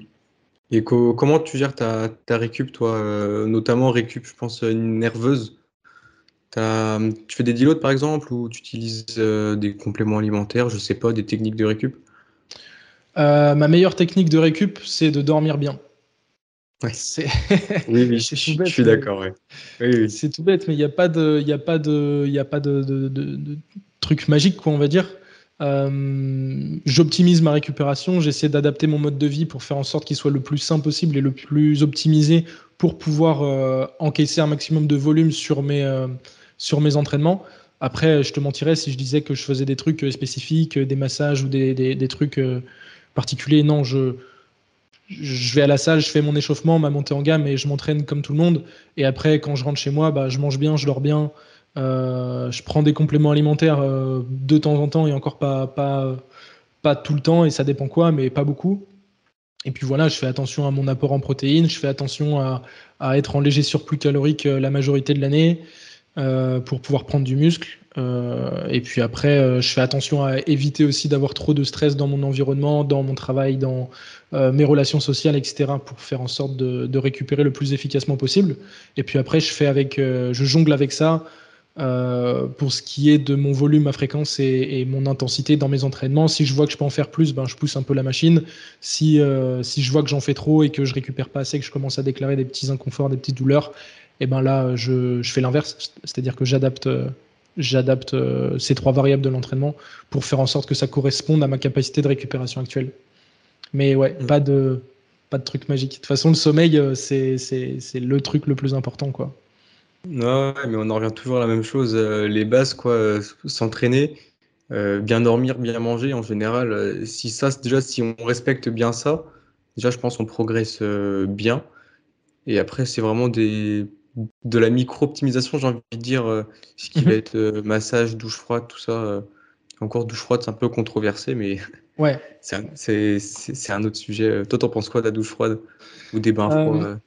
Et comment tu gères ta, ta récup, toi Notamment récup, je pense, nerveuse? Tu fais des deloads par exemple ou tu utilises euh, des compléments alimentaires, je sais pas, des techniques de récup? Euh, Ma meilleure technique de récup, c'est de dormir bien. Ouais. oui, oui, je, suis d'accord. C'est tout bête, mais il n'y a pas de, y a pas de, y a pas de, de, de, truc magique, quoi, on va dire. Euh, j'optimise ma récupération, j'essaie d'adapter mon mode de vie pour faire en sorte qu'il soit le plus sain possible et le plus optimisé pour pouvoir encaisser un maximum de volume sur mes, sur mes entraînements. Après, je te mentirais si je disais que je faisais des trucs euh, spécifiques, euh, des massages ou des, des, trucs euh, particuliers. Non, je, je vais à la salle, je fais mon échauffement, ma montée en gamme et je m'entraîne comme tout le monde. Et après, quand je rentre chez moi, bah, je mange bien, je dors bien. je prends des compléments alimentaires de temps en temps et encore pas, pas, pas tout le temps et ça dépend quoi, mais pas beaucoup. Et puis voilà, je fais attention à mon apport en protéines, je fais attention à, à être en léger surplus calorique la majorité de l'année. Euh, pour pouvoir prendre du muscle. Euh, et puis après, euh, je fais attention à éviter aussi d'avoir trop de stress dans mon environnement, dans mon travail, dans mes relations sociales, etc., pour faire en sorte de, récupérer le plus efficacement possible. Et puis après, je fais avec, je jongle avec ça. pour ce qui est de mon volume, ma fréquence et, mon intensité dans mes entraînements. Si je vois que je peux en faire plus, ben, je pousse un peu la machine. Si, si je vois que j'en fais trop et que je récupère pas assez, que je commence à déclarer des petits inconforts, des petites douleurs, et ben là, je, fais l'inverse, c'est-à-dire que j'adapte, j'adapte euh, ces trois variables de l'entraînement pour faire en sorte que ça corresponde à ma capacité de récupération actuelle. Mais ouais, mm. pas de pas de truc magique. De toute façon, le sommeil, euh, c'est, le truc le plus important, quoi. Non, mais on en revient toujours à la même chose. Euh, les bases, quoi, s'entraîner, bien dormir, bien manger, en général. si ça, déjà, si on respecte bien ça, déjà, je pense qu'on progresse bien. Et après, c'est vraiment des de la micro-optimisation, j'ai envie de dire, euh, ce qui va mhm. être euh, massage, douche froide, tout ça. Euh, encore douche froide, c'est un peu controversé, mais ouais. c'est un, autre sujet. Toi, t'en penses quoi de la douche froide ou des bains froids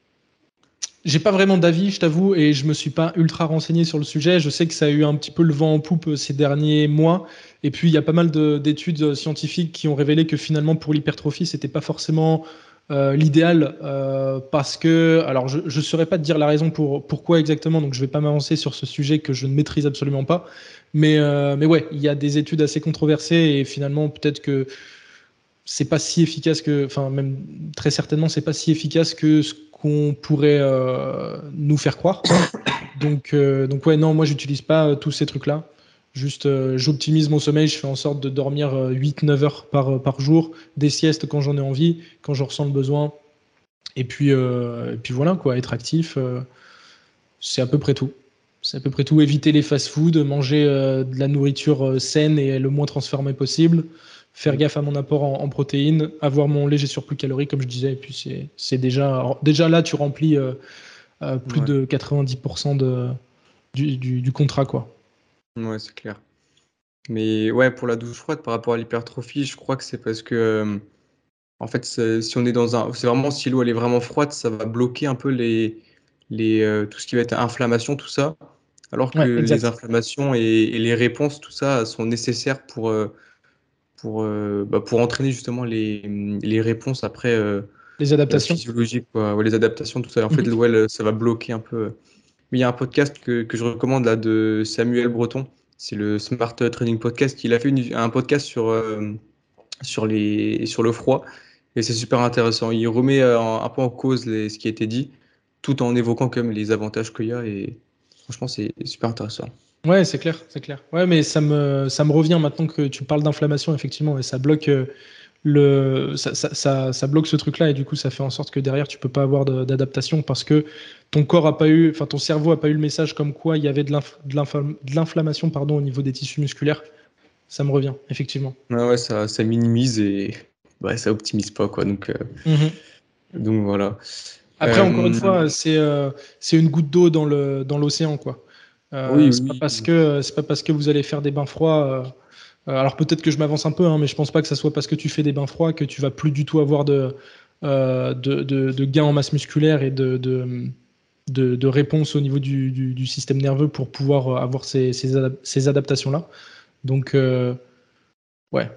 J'ai pas vraiment d'avis, je t'avoue, et je me suis pas ultra renseigné sur le sujet. Je sais que ça a eu un petit peu le vent en poupe ces derniers mois. Et puis, il y a pas mal d'études scientifiques qui ont révélé que finalement, pour l'hypertrophie, c'était pas forcément euh, l'idéal euh, parce que, alors je ne saurais pas te dire la raison pour pourquoi exactement, donc je vais pas m'avancer sur ce sujet que je ne maîtrise absolument pas. Mais, euh, mais ouais, il y a des études assez controversées et finalement peut-être que c'est pas si efficace que, enfin même très certainement c'est pas si efficace que ce qu'on pourrait nous faire croire. Donc, donc ouais, non, moi j'utilise pas tous ces trucs là. Juste, euh, j'optimise mon sommeil, je fais en sorte de dormir 8-9 euh, heures par, euh, par jour, des siestes quand j'en ai envie, quand je ressens le besoin. Et puis, et puis voilà, quoi, être actif, c'est à peu près tout. C'est à peu près tout. Éviter les fast-foods, manger de la nourriture saine et le moins transformée possible, faire gaffe à mon apport en, protéines, avoir mon léger surplus calorique, comme je disais. Et puis c'est déjà, déjà là, tu remplis plus de 90% de, du, du, du, contrat, quoi. Ouais, c'est clair. Mais ouais, pour la douche froide, par rapport à l'hypertrophie, je crois que c'est parce que, euh, en fait, si on est dans un c'est vraiment si l'eau elle est vraiment froide, ça va bloquer un peu les les, euh, tout ce qui va être inflammation, tout ça. Alors que les inflammations et les réponses, tout ça, sont nécessaires pour, euh, pour, bah, pour entraîner justement les, les réponses après, Les adaptations. physiologiques, quoi. les adaptations, tout ça. En fait, mmh ça va bloquer un peu, il y a un podcast que, que je recommande là de Samuel Breton. C'est le Smart Training Podcast. Il a fait un podcast sur, euh, sur, les, sur le froid et c'est super intéressant. Il remet euh, un, peu en cause les, ce qui a été dit tout en évoquant quand les avantages qu'il y a et franchement, c'est super intéressant. Ouais, c'est clair, c'est clair. Ouais, mais ça me, ça me revient maintenant que tu parles d'inflammation, effectivement, et ça bloque. Euh, le, ça, ça, ça, bloque ce truc-là et du coup ça fait en sorte que derrière tu peux pas avoir d'adaptation parce que ton corps a pas eu, enfin ton cerveau a pas eu le message comme quoi il y avait de l'inflammation pardon au niveau des tissus musculaires. Ça me revient effectivement. Ouais, ouais ça, ça minimise et ouais, ça optimise pas quoi donc euh, mhm. donc voilà. Après encore une euh, fois c'est euh, une goutte d'eau dans le dans l'océan quoi. oui, c'est pas parce que c'est pas parce que vous allez faire des bains froids. Alors peut-être que je m'avance un peu, hein, mais je pense pas que ça soit parce que tu fais des bains froids que tu vas plus du tout avoir de de, de, gains en masse musculaire et de, de, réponse au niveau du, système nerveux pour pouvoir avoir ces, ces, adaptations-là. Donc, ouais,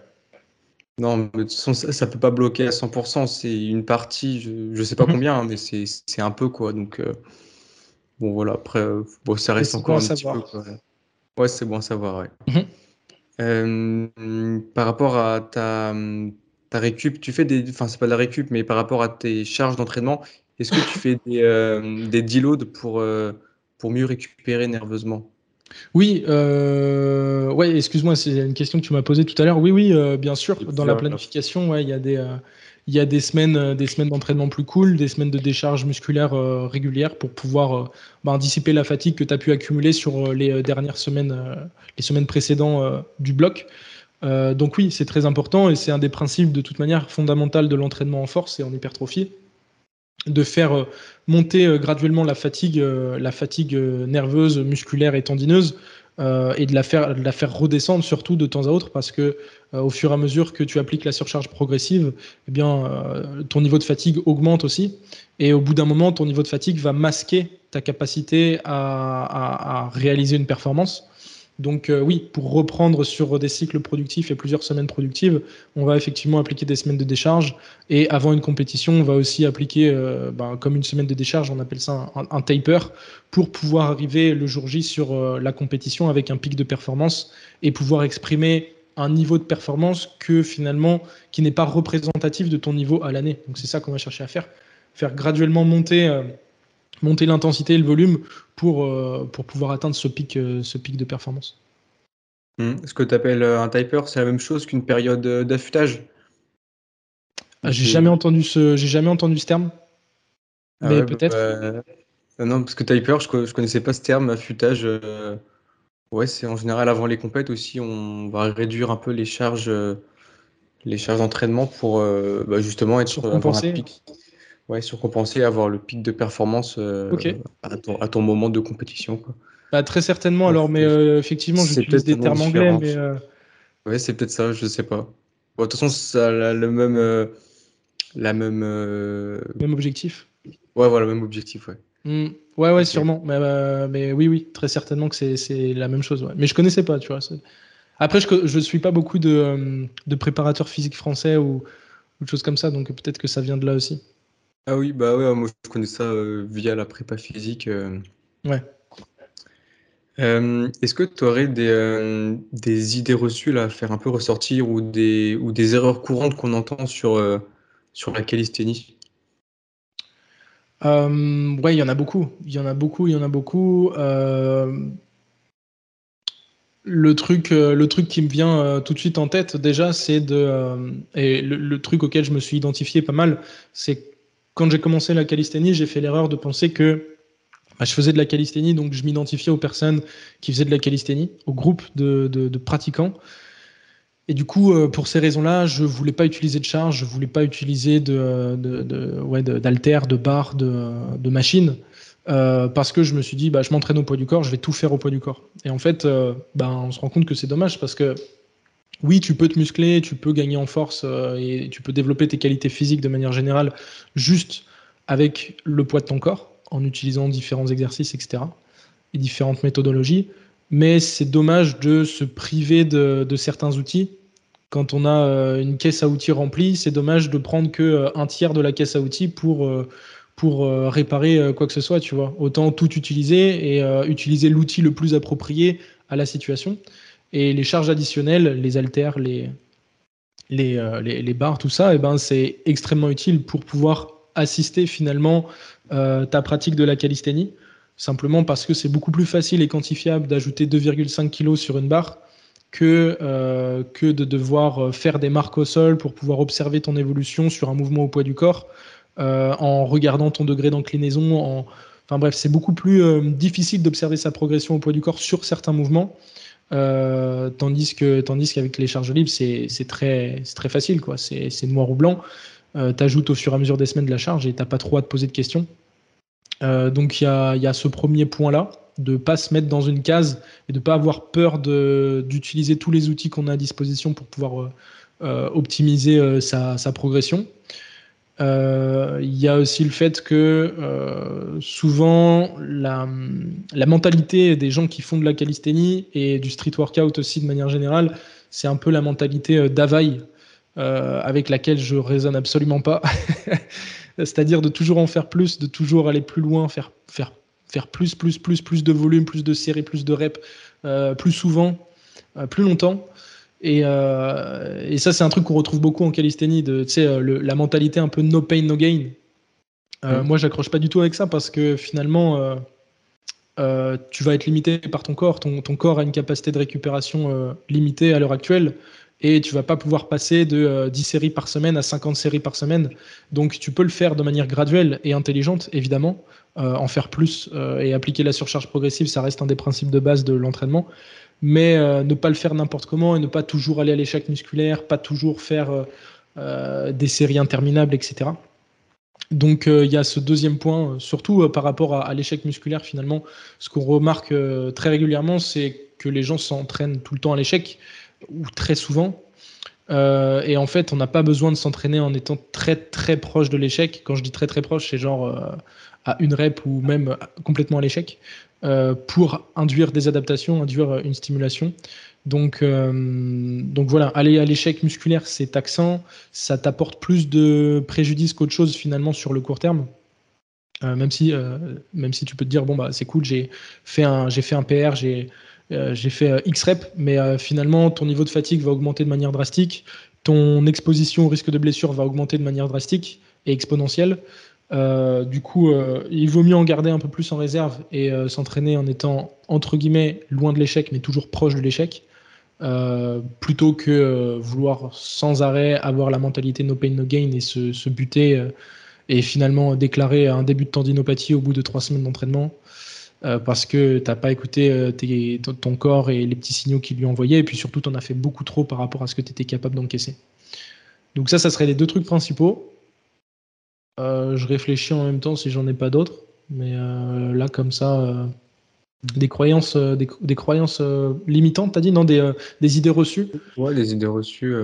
non, mais de toute façon, ça, ne peut pas bloquer à 100%. C'est une partie, je, ne sais pas mhm. combien, hein, mais c'est un peu quoi. Donc, euh, bon, voilà. Après, euh, bon, ça reste encore un petit peu. Ouais, c'est bon à savoir. Ouais. Mhm. Euh, par rapport à ta, ta récup, tu fais des. Enfin, c'est pas de la récup, mais par rapport à tes charges d'entraînement, est-ce que tu fais des, des deloads pour, pour mieux récupérer nerveusement? Oui, euh, ouais, excuse-moi, c'est une question que tu m'as posée tout à l'heure. Oui, oui, euh, bien sûr. Dans la planification, ouais, il y a des, euh, il y a des semaines, des semaines d'entraînement plus cool, des semaines de décharge musculaire régulière pour pouvoir dissiper la fatigue que tu as pu accumuler sur les dernières semaines, les semaines précédentes du bloc. donc oui, c'est très important et c'est un des principes de toute manière fondamental de l'entraînement en force et en hypertrophie de faire euh, monter euh, graduellement la fatigue, euh, la fatigue nerveuse, musculaire et tendineuse, et de la, faire, redescendre surtout de temps à autre parce que au fur et à mesure que tu appliques la surcharge progressive, eh bien, ton niveau de fatigue augmente aussi. Et au bout d'un moment, ton niveau de fatigue va masquer ta capacité à réaliser une performance. Donc euh, oui, pour reprendre sur des cycles productifs et plusieurs semaines productives, on va effectivement appliquer des semaines de décharge. Et avant une compétition, on va aussi appliquer, euh, ben, comme une semaine de décharge, on appelle ça un, taper, pour pouvoir arriver le jour J sur euh, la compétition avec un pic de performance et pouvoir exprimer un niveau de performance que finalement qui n'est pas représentatif de ton niveau à l'année. Donc c'est ça qu'on va chercher à faire, faire graduellement monter monter l'intensité et le volume pour, euh, pour pouvoir atteindre ce pic, euh, ce pic de performance. Hmm. Ce que tu appelles euh, un typer, c'est la même chose qu'une période d'affûtage ah, J'ai jamais, entendu ce, jamais entendu ce terme. Ah mais peut-être. Bah, non, parce que typer, je, je connaissais pas ce terme, affûtage. Ouais, c'est en général avant les compètes aussi, on va réduire un peu les charges, les charges d'entraînement pour bah, justement être sur un pic. Ouais, surcompenser, avoir le pic de performance euh, à, ton, moment de compétition. Quoi. Bah, très certainement, alors, mais euh, effectivement, j'utilise des termes anglais. Mais, euh, Ouais, c'est peut-être ça, je sais pas. de toute façon, ça a le même. la même. Même objectif Ouais, voilà, même objectif, ouais. Mmh. Ouais, ouais, sûrement. Mais, mais, oui, oui, très certainement que c'est la même chose. Ouais. Mais je connaissais pas, tu vois. Après, je ne suis pas beaucoup de, de préparateurs physiques français ou, ou de choses comme ça, donc peut-être que ça vient de là aussi. Ah oui, bah ouais, moi je connais ça euh, via la prépa physique. Euh. Ouais. Euh, est-ce que tu aurais des, des idées reçues à faire un peu ressortir ou des, ou des erreurs courantes qu'on entend sur, sur la calisthénie? ouais, il y en a beaucoup. Il y en a beaucoup, il y en a beaucoup. le truc, le truc qui me vient tout de suite en tête, déjà, c'est de. et le, le truc auquel je me suis identifié pas mal, c'est quand j'ai commencé la calisthénie, j'ai fait l'erreur de penser que bah, je faisais de la calisthénie, donc je m'identifiais aux personnes qui faisaient de la calisthénie, au groupe de, pratiquants. Et du coup, euh, pour ces raisons-là, je voulais pas utiliser de charge, je voulais pas utiliser de, de, ouais, de barres, de, machines, euh, parce que je me suis dit, bah, je m'entraîne au poids du corps, je vais tout faire au poids du corps. Et en fait, bah, on se rend compte que c'est dommage parce que oui, tu peux te muscler, tu peux gagner en force euh, et tu peux développer tes qualités physiques de manière générale juste avec le poids de ton corps, en utilisant différents exercices, etc. et différentes méthodologies. Mais c'est dommage de se priver de, certains outils. Quand on a euh, une caisse à outils remplie, c'est dommage de prendre que euh, un tiers de la caisse à outils pour, pour réparer quoi que ce soit, tu vois. Autant tout utiliser et utiliser l'outil le plus approprié à la situation. Et les charges additionnelles, les haltères, les, les, euh, les, barres, tout ça, eh ben, c'est extrêmement utile pour pouvoir assister finalement euh, ta pratique de la calisthénie. Simplement parce que c'est beaucoup plus facile et quantifiable d'ajouter 2,5 kg sur une barre que, euh, de devoir faire des marques au sol pour pouvoir observer ton évolution sur un mouvement au poids du corps en regardant ton degré d'inclinaison. En... Enfin bref, c'est beaucoup plus difficile d'observer sa progression au poids du corps sur certains mouvements euh, tandis que tandis qu'avec les charges libres, c'est très, facile. quoi. C'est noir ou blanc. Euh, tu ajoutes au fur et à mesure des semaines de la charge et tu pas trop à te poser de questions. Euh, donc il y a, ce premier point-là de pas se mettre dans une case et de pas avoir peur d'utiliser tous les outils qu'on a à disposition pour pouvoir optimiser sa, progression. Il y a aussi le fait que souvent la, mentalité des gens qui font de la calisthénie et du street workout aussi de manière générale, c'est un peu la mentalité euh, avec laquelle je raisonne absolument pas. C'est-à-dire de toujours en faire plus, de toujours aller plus loin, faire, faire, faire plus, plus, plus, plus de volume, plus de séries, plus de reps, euh, plus souvent, euh, plus longtemps. Et, et ça, c'est un truc qu'on retrouve beaucoup en calisthénie, de, la mentalité un peu no pain, no gain. Mm. Moi, j'accroche pas du tout avec ça parce que finalement, tu vas être limité par ton corps. Ton, ton, corps a une capacité de récupération limitée à l'heure actuelle et tu vas pas pouvoir passer de 10 euh, séries par semaine à 50 séries par semaine. Donc tu peux le faire de manière graduelle et intelligente, évidemment, euh, en faire plus euh, et appliquer la surcharge progressive, ça reste un des principes de base de l'entraînement. Mais ne pas le faire n'importe comment et ne pas toujours aller à l'échec musculaire, pas toujours faire des séries interminables, etc. Donc il y a ce deuxième point, surtout par rapport à l'échec musculaire finalement. Ce qu'on remarque très régulièrement, c'est que les gens s'entraînent tout le temps à l'échec ou très souvent. Euh, et en fait, on n'a pas besoin de s'entraîner en étant très très proche de l'échec. Quand je dis très très proche, c'est genre euh, à une rep ou même complètement à l'échec euh, pour induire des adaptations, induire une stimulation. Donc, donc voilà, aller à l'échec musculaire, c'est taxant. Ça t'apporte plus de préjudice qu'autre chose finalement sur le court terme. même, si, même si tu peux te dire, bon, bah, c'est cool, j'ai fait, un, fait un PR, j'ai euh, j'ai fait euh, X reps, mais euh, finalement, ton niveau de fatigue va augmenter de manière drastique, ton exposition au risque de blessure va augmenter de manière drastique et exponentielle. Du coup, il vaut mieux en garder un peu plus en réserve et s'entraîner en étant, entre guillemets, loin de l'échec, mais toujours proche de l'échec, plutôt que vouloir sans arrêt avoir la mentalité no pain, no gain et se, buter et finalement déclarer un début de tendinopathie au bout de trois semaines d'entraînement. Euh, parce que tu n'as pas écouté euh, ton corps et les petits signaux qu'il lui envoyait, et puis surtout, tu en as fait beaucoup trop par rapport à ce que tu étais capable d'encaisser. Donc ça, ça serait les deux trucs principaux. Euh, je réfléchis en même temps si j'en ai pas d'autres, mais là, comme ça, des croyances, des, croyances limitantes, t'as dit Non, des, des, idées reçues Ouais, des idées reçues.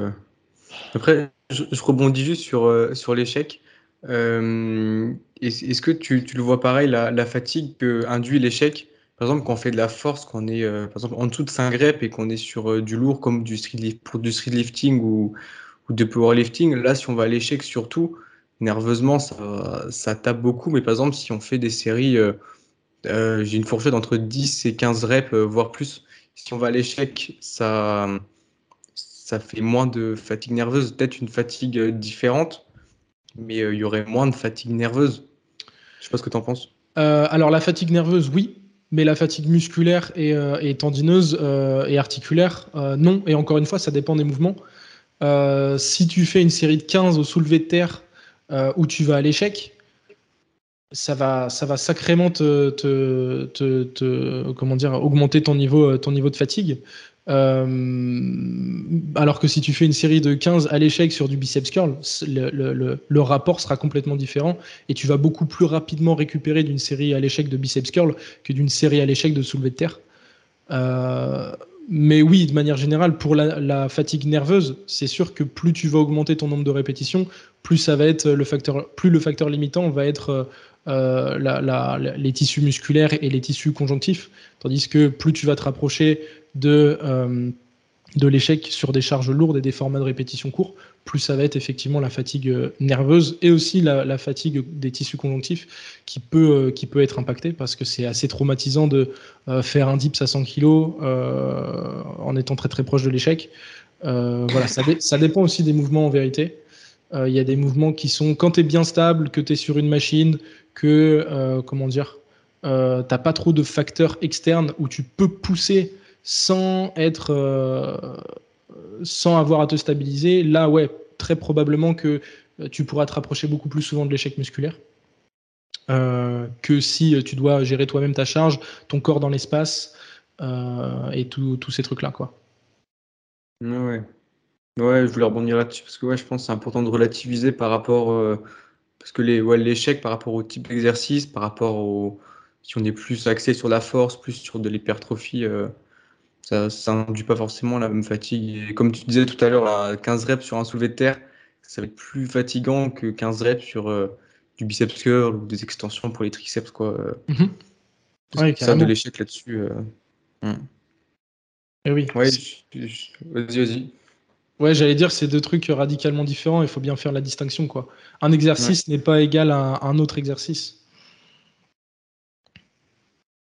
Après, je, rebondis juste sur, sur l'échec. Euh, est-ce que tu, le vois pareil, la, fatigue que induit l'échec? Par exemple, quand on fait de la force, qu'on est euh, par exemple en dessous de 5 reps et qu'on est sur euh, du lourd comme du street pour du street lifting ou, ou de powerlifting, là, si on va à l'échec surtout, nerveusement, ça, tape beaucoup. Mais par exemple, si on fait des séries, j'ai une fourchette entre 10 et 15 reps, voire plus. Si on va à l'échec, ça, ça fait moins de fatigue nerveuse, peut-être une fatigue différente mais euh, il y aurait moins de fatigue nerveuse. Je sais pas ce que tu en penses. Euh, alors la fatigue nerveuse, oui, mais la fatigue musculaire et, euh, tendineuse et articulaire, non. Et encore une fois, ça dépend des mouvements. si tu fais une série de 15 au soulevé de terre où tu vas à l'échec, ça va, ça va sacrément te, comment dire, augmenter ton niveau, ton niveau de fatigue. Euh, alors que si tu fais une série de 15 à l'échec sur du biceps curl, le, rapport sera complètement différent et tu vas beaucoup plus rapidement récupérer d'une série à l'échec de biceps curl que d'une série à l'échec de soulevé de terre. Euh, mais oui, de manière générale, pour la, fatigue nerveuse, c'est sûr que plus tu vas augmenter ton nombre de répétitions, plus ça va être le facteur, plus le facteur limitant va être euh, les tissus musculaires et les tissus conjonctifs, tandis que plus tu vas te rapprocher de, euh, de l'échec sur des charges lourdes et des formats de répétition courts, plus ça va être effectivement la fatigue euh, nerveuse et aussi la, fatigue des tissus conjonctifs qui peut, euh, qui peut être impactée parce que c'est assez traumatisant de faire un dips à 100 kg en étant très très proche de l'échec. voilà, ça, dépend aussi des mouvements en vérité. Il y a des mouvements qui sont quand tu es bien stable, que tu es sur une machine, que, comment dire, t'as pas trop de facteurs externes où tu peux pousser sans être, euh, sans avoir à te stabiliser, là, ouais, très probablement que euh, tu pourras te rapprocher beaucoup plus souvent de l'échec musculaire. Euh, que si tu dois gérer toi-même ta charge, ton corps dans l'espace et tous ces trucs-là. Quoi. Ouais. Ouais, je voulais rebondir là-dessus parce que ouais, je pense que c'est important de relativiser par rapport. parce que l'échec par rapport au type d'exercice, par rapport au, si on est plus axé sur la force, plus sur de l'hypertrophie, ça n'induit pas forcément la même fatigue. Et comme tu disais tout à l'heure, 15 reps sur un soulevé de terre, ça va être plus fatigant que 15 reps sur du biceps curl ou des extensions pour les triceps. Quoi. Mm ça de l'échec là-dessus. Hmm. Eh oui. vas-y, vas-y. Ouais, j'allais dire, c'est deux trucs radicalement différents. Il faut bien faire la distinction. Quoi. Un exercice n'est pas égal à un autre exercice.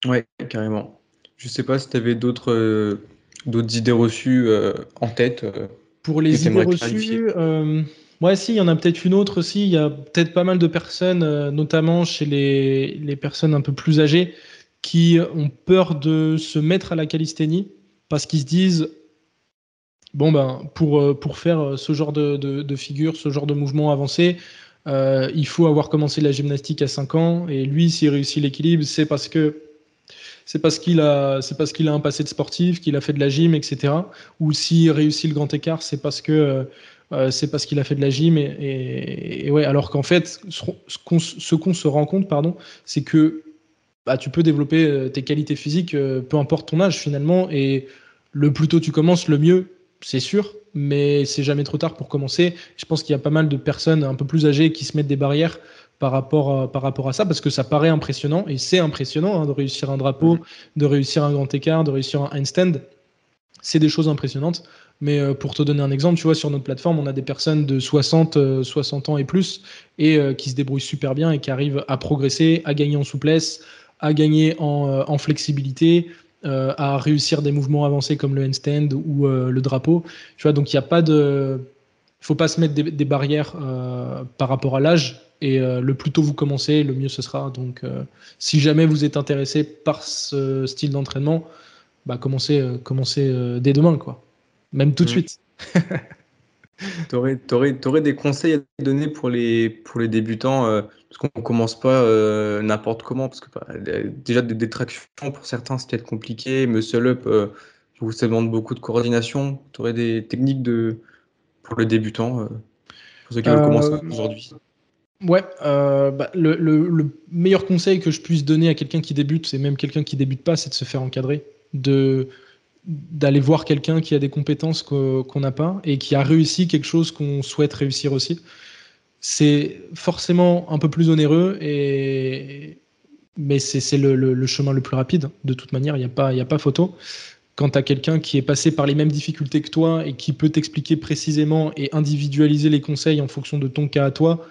Ouais, carrément. Je sais pas si tu avais d'autres euh, d'autres idées reçues euh, en tête. Euh, Pour les idées reçues, ouais, si, il y en a peut-être une autre aussi. Il y a peut-être pas mal de personnes, notamment chez les, les personnes un peu plus âgées, qui ont peur de se mettre à la calisthénie parce qu'ils se disent bon ben pour, euh, pour faire euh, ce genre de, de, figure, ce genre de mouvement avancé, euh, il faut avoir commencé la gymnastique à 5 ans. Et lui, s'il réussit l'équilibre, c'est parce que c'est parce qu'il a, c'est parce qu'il a un passé de sportif, qu'il a fait de la gym, etc. Ou s'il réussit le grand écart, c'est parce que c'est parce qu'il a fait de la gym. Et, ouais, alors qu'en fait, ce qu'on, qu'on se rend compte, pardon, c'est que bah, tu peux développer tes qualités physiques, peu importe ton âge finalement. Et le plus tôt tu commences, le mieux c'est sûr, mais c'est jamais trop tard pour commencer. Je pense qu'il y a pas mal de personnes un peu plus âgées qui se mettent des barrières par rapport, à, par rapport à ça, parce que ça paraît impressionnant, et c'est impressionnant hein, de réussir un drapeau, de réussir un grand écart, de réussir un handstand. C'est des choses impressionnantes. Mais euh, pour te donner un exemple, tu vois, sur notre plateforme, on a des personnes de 60, 60 euh, ans et plus, et euh, qui se débrouillent super bien et qui arrivent à progresser, à gagner en souplesse, à gagner en, en flexibilité, euh, à réussir des mouvements avancés comme le handstand ou euh, le drapeau. Tu vois, donc il n'y a pas de. Il faut pas se mettre des, barrières euh, par rapport à l'âge. Et le plus tôt vous commencez, le mieux ce sera. Donc, si jamais vous êtes intéressé par ce style d'entraînement, bah, commencez, commencez dès demain, quoi. Même tout de mmh. suite. Tu aurais, des conseils à donner pour les, pour les débutants Parce qu'on ne commence pas euh, n'importe comment. Parce que bah, déjà, des détractions pour certains, c'est peut-être compliqué. Muscle up, euh, ça demande beaucoup de coordination. Tu aurais des techniques de, pour le débutant Pour ceux qui veulent commencer aujourd'hui? Ouais, bah, le, le, meilleur conseil que je puisse donner à quelqu'un qui débute, c'est même quelqu'un qui débute pas, c'est de se faire encadrer. De d'aller voir quelqu'un qui a des compétences qu'on n'a pas et qui a réussi quelque chose qu'on souhaite réussir aussi. C'est forcément un peu plus onéreux, et... mais c'est le, chemin le plus rapide. De toute manière, il n'y a, pas, a pas photo. Quand tu as quelqu'un qui est passé par les mêmes difficultés que toi et qui peut t'expliquer précisément et individualiser les conseils en fonction de ton cas à toi,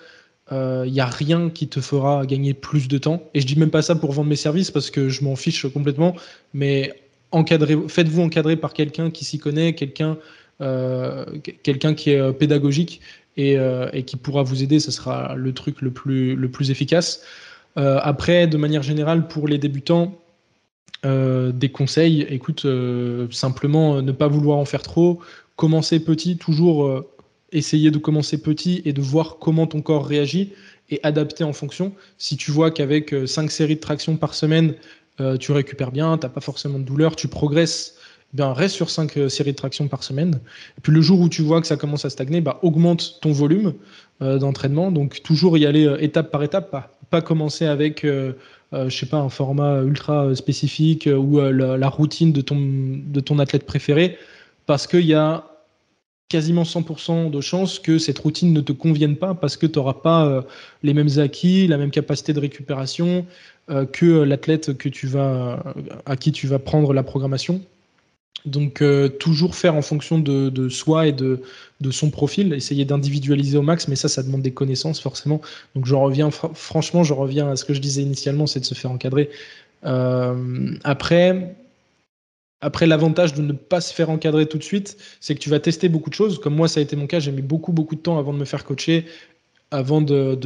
il euh, n'y a rien qui te fera gagner plus de temps. Et je dis même pas ça pour vendre mes services parce que je m'en fiche complètement, mais faites-vous encadrer par quelqu'un qui s'y connaît, quelqu'un euh, quelqu'un qui est euh, pédagogique euh, et, qui pourra vous aider, ce sera le truc le plus, efficace. après, de manière générale, pour les débutants, des conseils, écoute, simplement ne pas vouloir en faire trop, commencer petit, toujours essayer de commencer petit et de voir comment ton corps réagit et adapter en fonction. Si tu vois qu'avec 5 séries de traction par semaine, euh, tu récupères bien, tu n'as pas forcément de douleur, tu progresses, bien reste sur 5 euh, séries de traction par semaine. Et puis le jour où tu vois que ça commence à stagner, bah, augmente ton volume euh, d'entraînement. Donc toujours y aller étape par étape, pas, commencer avec je sais pas, un format ultra spécifique ou la, routine de ton, de ton athlète préféré, parce qu'il y a quasiment 100% de chances que cette routine ne te convienne pas parce que tu n'auras pas les mêmes acquis, la même capacité de récupération, euh, que l'athlète à qui tu vas prendre la programmation. Donc euh, toujours faire en fonction de, soi et de, son profil, essayer d'individualiser au max, mais ça, ça demande des connaissances forcément. Donc je reviens, franchement, je reviens à ce que je disais initialement, c'est de se faire encadrer. Euh, après, après l'avantage de ne pas se faire encadrer tout de suite, c'est que tu vas tester beaucoup de choses. Comme moi, ça a été mon cas, j'ai mis beaucoup, beaucoup de temps avant de me faire coacher avant de,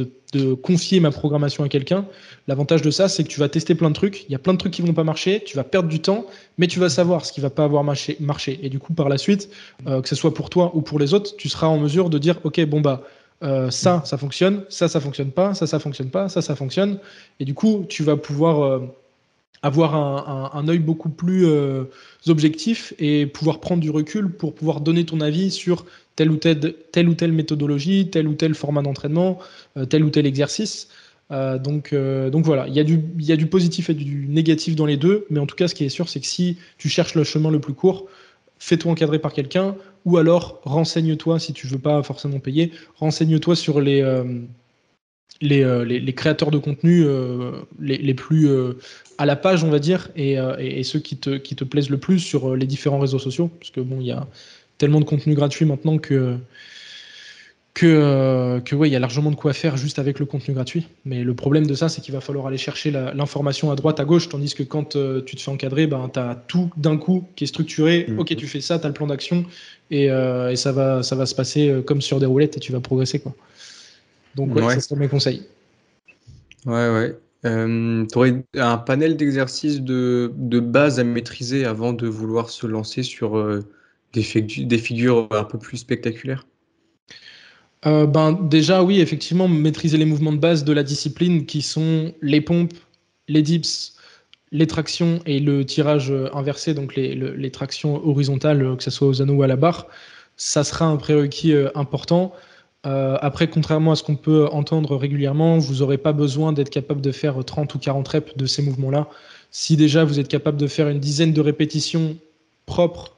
confier ma programmation à quelqu'un. L'avantage de ça, c'est que tu vas tester plein de trucs. Il y a plein de trucs qui vont pas marcher. Tu vas perdre du temps, mais tu vas savoir ce qui va pas avoir marché. Et du coup, par la suite, euh, que ce soit pour toi ou pour les autres, tu seras en mesure de dire, ok, bon bah euh, ça, ça fonctionne, ça, ça fonctionne pas, ça, ça fonctionne pas, ça, ça fonctionne. Et du coup, tu vas pouvoir euh, avoir un, œil beaucoup plus objectif et pouvoir prendre du recul pour pouvoir donner ton avis sur telle ou telle, méthodologie, tel ou tel format d'entraînement, euh, tel ou tel exercice. donc, donc voilà, il y, a du, il y a du positif et du négatif dans les deux, mais en tout cas, ce qui est sûr, c'est que si tu cherches le chemin le plus court, fais-toi encadrer par quelqu'un, ou alors renseigne-toi si tu veux pas forcément payer, renseigne-toi sur les, euh, euh, les, les, créateurs de contenu euh, les, les, plus à la page, on va dire, et, et, ceux qui te, qui te plaisent le plus sur les différents réseaux sociaux, parce que bon, il y a tellement de contenu gratuit maintenant que que, euh, que ouais, il y a largement de quoi faire juste avec le contenu gratuit. Mais le problème de ça, c'est qu'il va falloir aller chercher l'information à droite, à gauche, tandis que quand euh, tu te fais encadrer, ben, tu as tout d'un coup qui est structuré. Mm. Ok, tu fais ça, tu as le plan d'action, et, euh, et, ça, va, ça va se passer comme sur des roulettes et tu vas progresser. Quoi. Donc, ouais, ça serait mes conseils. Ouais, ouais. tu aurais un panel d'exercices de, de, base à maîtriser avant de vouloir se lancer sur des, des figures un peu plus spectaculaires? Euh, ben, Déjà, oui, effectivement, maîtriser les mouvements de base de la discipline qui sont les pompes, les dips, les tractions et le tirage euh, inversé, donc les, les tractions horizontales, euh, que ce soit aux anneaux ou à la barre, ça sera un prérequis important. Euh, après, contrairement à ce qu'on peut entendre régulièrement, vous n'aurez pas besoin d'être capable de faire 30 ou 40 reps de ces mouvements-là. Si déjà vous êtes capable de faire une dizaine de répétitions propres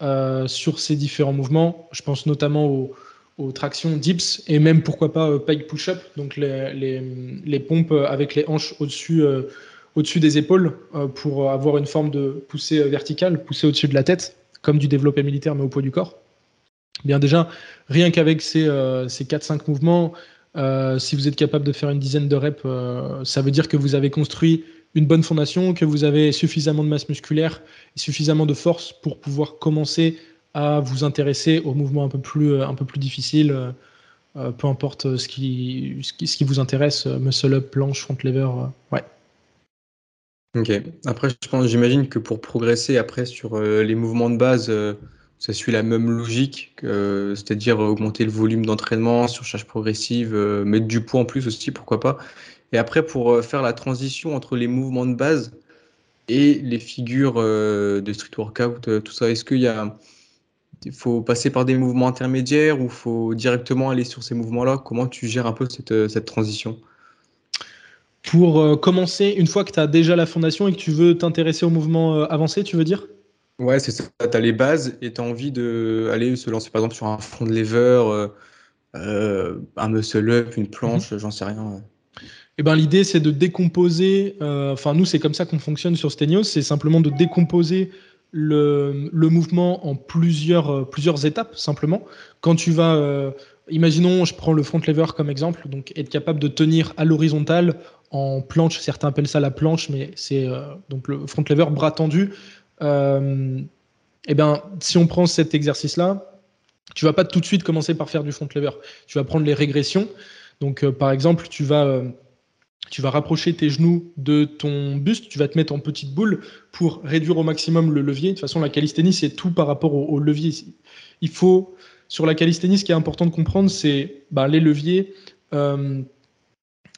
euh, sur ces différents mouvements, je pense notamment aux, tractions dips et même pourquoi pas euh, pike push-up, donc les, pompes avec les hanches au-dessus des épaules pour avoir une forme de poussée verticale, poussée au-dessus de la tête, comme du développé militaire mais au poids du corps. Bien déjà, rien qu'avec ces, ces 4-5 mouvements, si vous êtes capable de faire une dizaine de reps, ça veut dire que vous avez construit une bonne fondation, que vous avez suffisamment de masse musculaire et suffisamment de force pour pouvoir commencer à vous intéresser aux mouvements un peu plus, euh, un peu plus difficiles, euh, euh, peu importe ce qui, ce qui, ce qui, vous intéresse, muscle up, planche, front lever, ouais. Ok. Après, je pense, j'imagine que pour progresser après sur les mouvements de base, ça suit la même logique, c'est-à-dire augmenter le volume d'entraînement, surcharge progressive, mettre du poids en plus aussi, pourquoi pas. Et après, pour faire la transition entre les mouvements de base et les figures de street workout, tout ça, est-ce qu'il y a faut passer par des mouvements intermédiaires ou faut directement aller sur ces mouvements-là? Comment tu gères un peu cette, euh, cette transition? Pour euh, commencer, une fois que tu as déjà la fondation et que tu veux t'intéresser aux mouvements euh, avancés, tu veux dire? Ouais, c'est ça. Tu as les bases et tu as envie d'aller se lancer par exemple sur un front de lever, un muscle up, une planche, mhm. j'en sais rien. Eh ben, l'idée, c'est de décomposer. Enfin, nous, c'est comme ça qu'on fonctionne sur Stenios. C'est simplement de décomposer le, le, mouvement en plusieurs, euh, plusieurs étapes, simplement. Quand tu vas, euh, imaginons, je prends le front lever comme exemple, donc être capable de tenir à l'horizontale en planche, certains appellent ça la planche, mais c'est euh, donc le front lever bras tendu. Euh, et eh ben, si on prend cet exercice-là, tu vas pas tout de suite commencer par faire du front lever. Tu vas prendre les régressions. Donc, par exemple, tu vas tu vas rapprocher tes genoux de ton buste, tu vas te mettre en petite boule pour réduire au maximum le levier. De toute façon, la calisthénie, c'est tout par rapport au, levier. Il faut, sur la calisthénie, ce qui est important de comprendre, c'est bah, les leviers euh,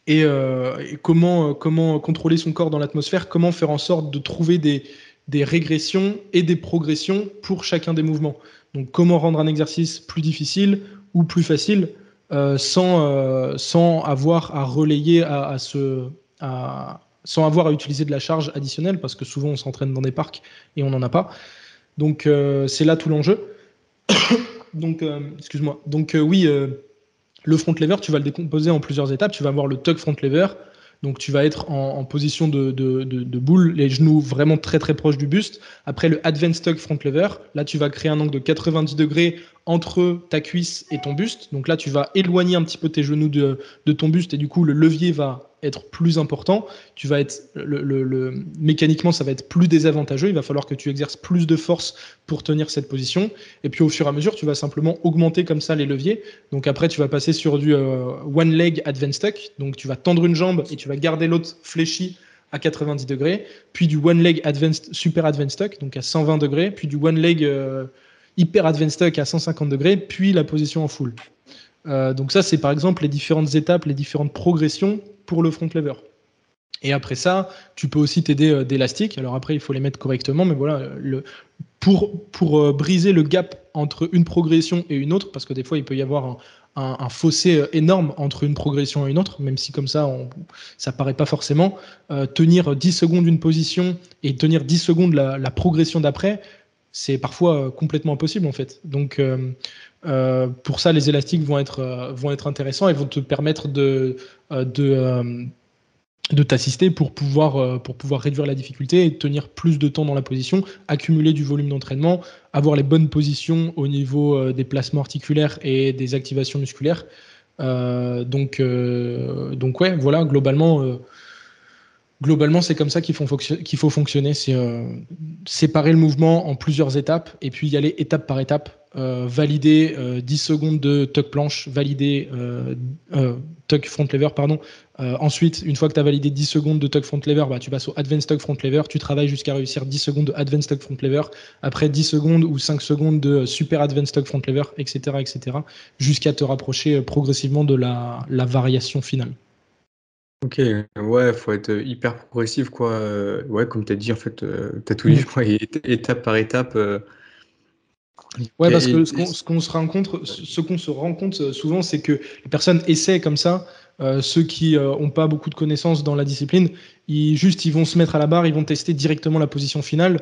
euh, et, comment, comment contrôler son corps dans l'atmosphère, comment faire en sorte de trouver des, des régressions et des progressions pour chacun des mouvements. Donc, comment rendre un exercice plus difficile ou plus facile euh, sans, euh, sans avoir à relayer à, ce, sans avoir à utiliser de la charge additionnelle, parce que souvent on s'entraîne dans des parcs et on n'en a pas. Donc euh, c'est là tout l'enjeu. Donc, excuse-moi. Donc oui, le front lever, tu vas le décomposer en plusieurs étapes. Tu vas avoir le tuck front lever, donc tu vas être en, position de, de, boule, les genoux vraiment très très proches du buste. Après le advanced tuck front lever, là tu vas créer un angle de 90 degrés entre ta cuisse et ton buste. Donc là tu vas éloigner un petit peu tes genoux de, ton buste et du coup le levier va être plus important. Tu vas être le, mécaniquement ça va être plus désavantageux. Il va falloir que tu exerces plus de force pour tenir cette position. Et puis au fur et à mesure tu vas simplement augmenter comme ça les leviers. Donc après tu vas passer sur du euh, one leg advanced tuck. Donc tu vas tendre une jambe et tu vas garder l'autre fléchi à 90 degrés, puis du one leg advanced, super advanced tuck, donc à 120 degrés, puis du one leg euh, hyper advanced tuck à 150 degrés, puis la position en full. Euh, donc ça, c'est par exemple les différentes étapes, les différentes progressions pour le front lever. Et après ça, tu peux aussi t'aider euh, d'élastiques. Alors après, il faut les mettre correctement, mais voilà, pour, pour briser le gap entre une progression et une autre, parce que des fois, il peut y avoir un, fossé énorme entre une progression et une autre, même si comme ça, on, ça paraît pas forcément. tenir 10 secondes une position et tenir 10 secondes la progression d'après, c'est parfois complètement impossible en fait. Donc pour ça, les élastiques vont être, vont être intéressants et vont te permettre de, de de t'assister pour pouvoir, euh, pour pouvoir réduire la difficulté et tenir plus de temps dans la position, accumuler du volume d'entraînement, avoir les bonnes positions au niveau euh, des placements articulaires et des activations musculaires. Euh, donc, donc ouais, voilà, globalement, globalement c'est comme ça qu'il faut, faut fonctionner. C'est séparer le mouvement en plusieurs étapes et puis y aller étape par étape. valider 10 secondes de tuck planche, valider tuck front lever, pardon, euh, ensuite, une fois que tu as validé 10 secondes de tuck front lever, bah, tu passes au advanced tuck front lever. Tu travailles jusqu'à réussir 10 secondes de advanced tuck front lever. Après 10 secondes ou 5 secondes de super advanced tuck front lever, etc., etc., jusqu'à te rapprocher euh, progressivement de la, variation finale. Ok, ouais, faut être hyper progressif, quoi. Euh, ouais, comme tu as dit, en fait, tu as tout dit, étape par étape. Ouais, parce que ce qu'on se rend compte, ce qu'on se rend compte souvent, c'est que les personnes essaient comme ça euh, ceux qui n'ont euh, pas beaucoup de connaissances dans la discipline, ils, juste ils vont se mettre à la barre, ils vont tester directement la position finale,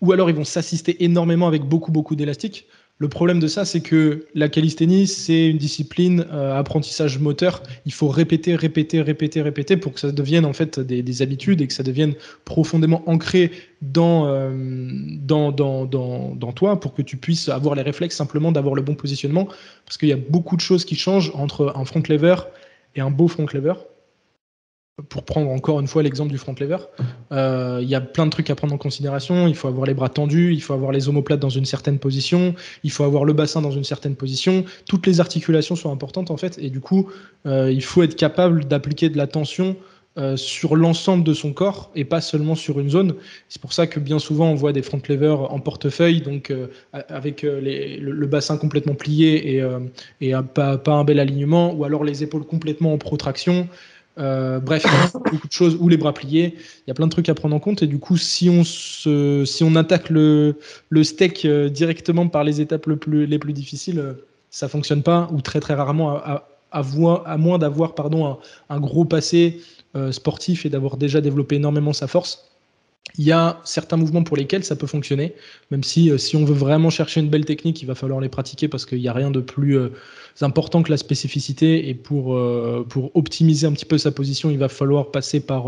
ou alors ils vont s'assister énormément avec beaucoup beaucoup d'élastique. Le problème de ça, c'est que la calisthénie, c'est une discipline euh, apprentissage moteur. Il faut répéter, répéter, répéter, répéter pour que ça devienne en fait des, habitudes et que ça devienne profondément ancré dans, dans, dans, toi pour que tu puisses avoir les réflexes simplement d'avoir le bon positionnement. Parce qu'il y a beaucoup de choses qui changent entre un front lever et un beau front lever. Pour prendre encore une fois l'exemple du front lever, euh, il y a plein de trucs à prendre en considération. Il faut avoir les bras tendus, il faut avoir les omoplates dans une certaine position, il faut avoir le bassin dans une certaine position. Toutes les articulations sont importantes en fait, et du coup, euh, il faut être capable d'appliquer de la tension euh, sur l'ensemble de son corps et pas seulement sur une zone. C'est pour ça que bien souvent on voit des front levers en portefeuille, donc avec le, bassin complètement plié et, et pas, pas, un bel alignement, ou alors les épaules complètement en protraction. Bref, beaucoup de choses, ou les bras pliés. Il y a plein de trucs à prendre en compte. Et du coup, si on, si on attaque le, le steak directement par les étapes les plus difficiles, ça fonctionne pas, ou très très rarement, à, à, moins d'avoir pardon un, gros passé euh, sportif et d'avoir déjà développé énormément sa force, il y a certains mouvements pour lesquels ça peut fonctionner, même si euh, si on veut vraiment chercher une belle technique, il va falloir les pratiquer parce qu'il n'y a rien de plus euh, important que la spécificité et pour, pour optimiser un petit peu sa position, il va falloir passer par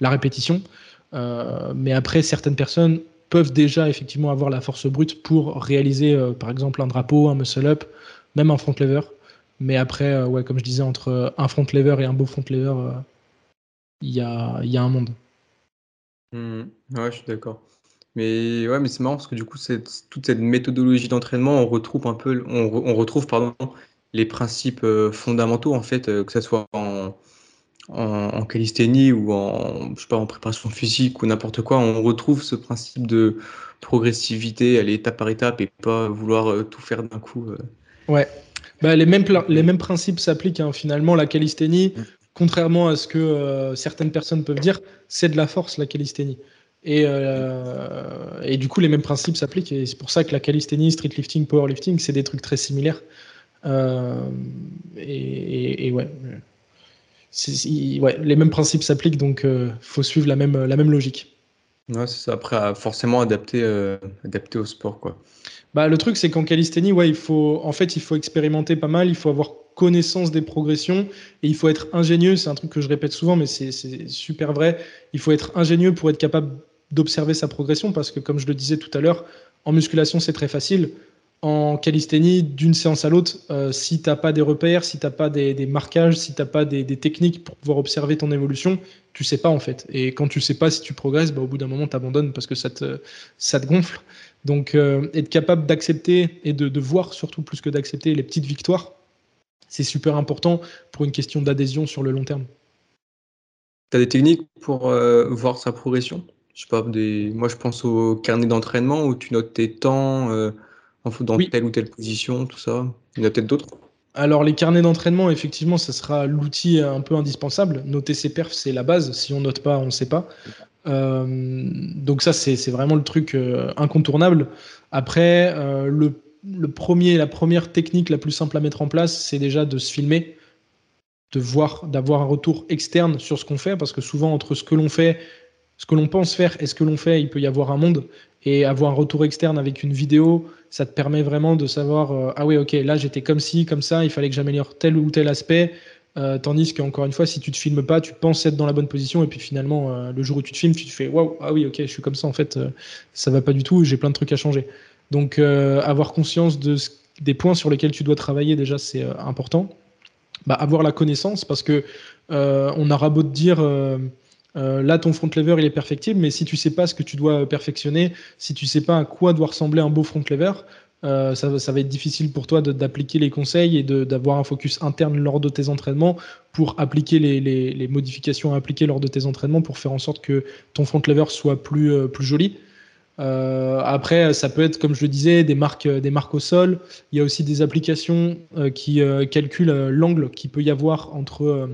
la répétition. mais après, certaines personnes peuvent déjà effectivement avoir la force brute pour réaliser par exemple un drapeau, un muscle-up, même un front lever. Mais après, ouais, comme je disais, entre un front lever et un beau front lever, il y a, y a un monde. Mmh. Ouais, je suis d'accord. Mais ouais, mais c'est marrant parce que du coup, toute cette méthodologie d'entraînement, on retrouve un peu, on, retrouve pardon, les principes euh, fondamentaux en fait, euh, que ce soit en, en, calisthénie ou en, je sais pas, en préparation physique ou n'importe quoi, on retrouve ce principe de progressivité, aller étape par étape et pas vouloir euh, tout faire d'un coup. Ouais. Bah, les, mêmes, les mêmes principes s'appliquent hein. finalement. La calisthénie, mmh contrairement à ce que euh, certaines personnes peuvent dire, c'est de la force la calisthénie. Et, euh, et, du coup, les mêmes principes s'appliquent. Et c'est pour ça que la calisthénie, streetlifting, powerlifting, c'est des trucs très similaires. Euh, et, ouais. ouais. les mêmes principes s'appliquent, donc il faut suivre la même, la même logique. Ouais, c'est ça. Après, forcément adapté, adapté au sport, quoi. Bah, le truc, c'est qu'en calisthénie, ouais, il faut, en fait, il faut expérimenter pas mal. Il faut avoir connaissance des progressions et il faut être ingénieux. C'est un truc que je répète souvent, mais c'est super vrai. Il faut être ingénieux pour être capable d'observer sa progression parce que, comme je le disais tout à l'heure, en musculation, c'est très facile. En calisthénie, d'une séance à l'autre, euh, si tu n'as pas des repères, si tu n'as pas des, marquages, si tu n'as pas des, techniques pour pouvoir observer ton évolution, tu sais pas en fait. Et quand tu sais pas si tu progresses, bah, au bout d'un moment, tu abandonnes parce que ça te, ça te gonfle. Donc, euh, être capable d'accepter et de, de, voir, surtout plus que d'accepter les petites victoires, c'est super important pour une question d'adhésion sur le long terme. Tu as des techniques pour euh, voir sa progression? Je sais pas, des... Moi, je pense au carnet d'entraînement où tu notes tes temps euh, dans telle ou telle position, tout ça. Il y en a peut-être d'autres? Alors les carnets d'entraînement, effectivement, ce sera l'outil un peu indispensable. Noter ses perfs, c'est la base. Si on note pas, on ne sait pas. Euh, donc ça, c'est vraiment le truc incontournable. Après, le le premier, la première technique la plus simple à mettre en place, c'est déjà de se filmer, de voir, d'avoir un retour externe sur ce qu'on fait, parce que souvent entre ce que l'on fait, ce que l'on pense faire et ce que l'on fait, il peut y avoir un monde. Et avoir un retour externe avec une vidéo, ça te permet vraiment de savoir, euh, ah oui, ok, là j'étais comme ci, comme ça, il fallait que j'améliore tel ou tel aspect. Euh, tandis qu'encore une fois, si tu te filmes pas, tu penses être dans la bonne position et puis finalement, euh, le jour où tu te filmes, tu te fais waouh, ah oui, ok, je suis comme ça en fait, ça va pas du tout, j'ai plein de trucs à changer. Donc, avoir conscience de, des points sur lesquels tu dois travailler, déjà, c'est important. Bah, avoir la connaissance parce que on aura beau te dire euh, là, ton front lever, il est perfectible, mais si tu sais pas ce que tu dois perfectionner, si tu sais pas à quoi doit ressembler un beau front lever, euh, ça, va être difficile pour toi d'appliquer les conseils et d'avoir un focus interne lors de tes entraînements pour appliquer les, modifications à appliquer lors de tes entraînements pour faire en sorte que ton front lever soit euh, plus joli. Après, ça peut être, comme je le disais, des marques, des marques au sol. Il y a aussi des applications qui calculent l'angle qu'il peut y avoir entre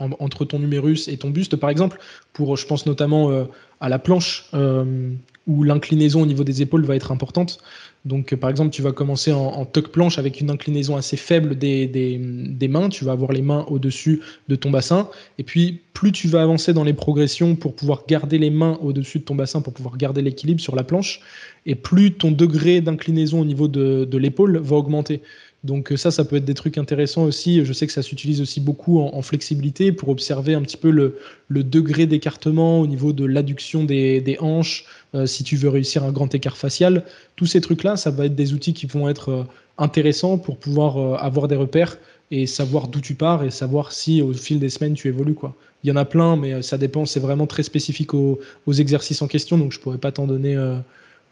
entre ton numérus et ton buste, par exemple, pour, je pense notamment euh, à la planche, euh, où l'inclinaison au niveau des épaules va être importante. Donc, par exemple, tu vas commencer en, tuck planche avec une inclinaison assez faible des, mains. Tu vas avoir les mains au-dessus de ton bassin. Et puis, plus tu vas avancer dans les progressions pour pouvoir garder les mains au-dessus de ton bassin, pour pouvoir garder l'équilibre sur la planche, et plus ton degré d'inclinaison au niveau de l'épaule va augmenter. Donc euh, ça, ça peut être des trucs intéressants aussi. Je sais que ça s'utilise aussi beaucoup en, flexibilité pour observer un petit peu le, degré d'écartement au niveau de l'adduction des, hanches, euh, si tu veux réussir un grand écart facial. Tous ces trucs-là, ça va être des outils qui vont être euh, intéressants pour pouvoir avoir des repères et savoir d'où tu pars et savoir si au fil des semaines tu évolues. Quoi. Il y en a plein, mais ça dépend, c'est vraiment très spécifique aux, exercices en question, donc je pourrais pas t'en donner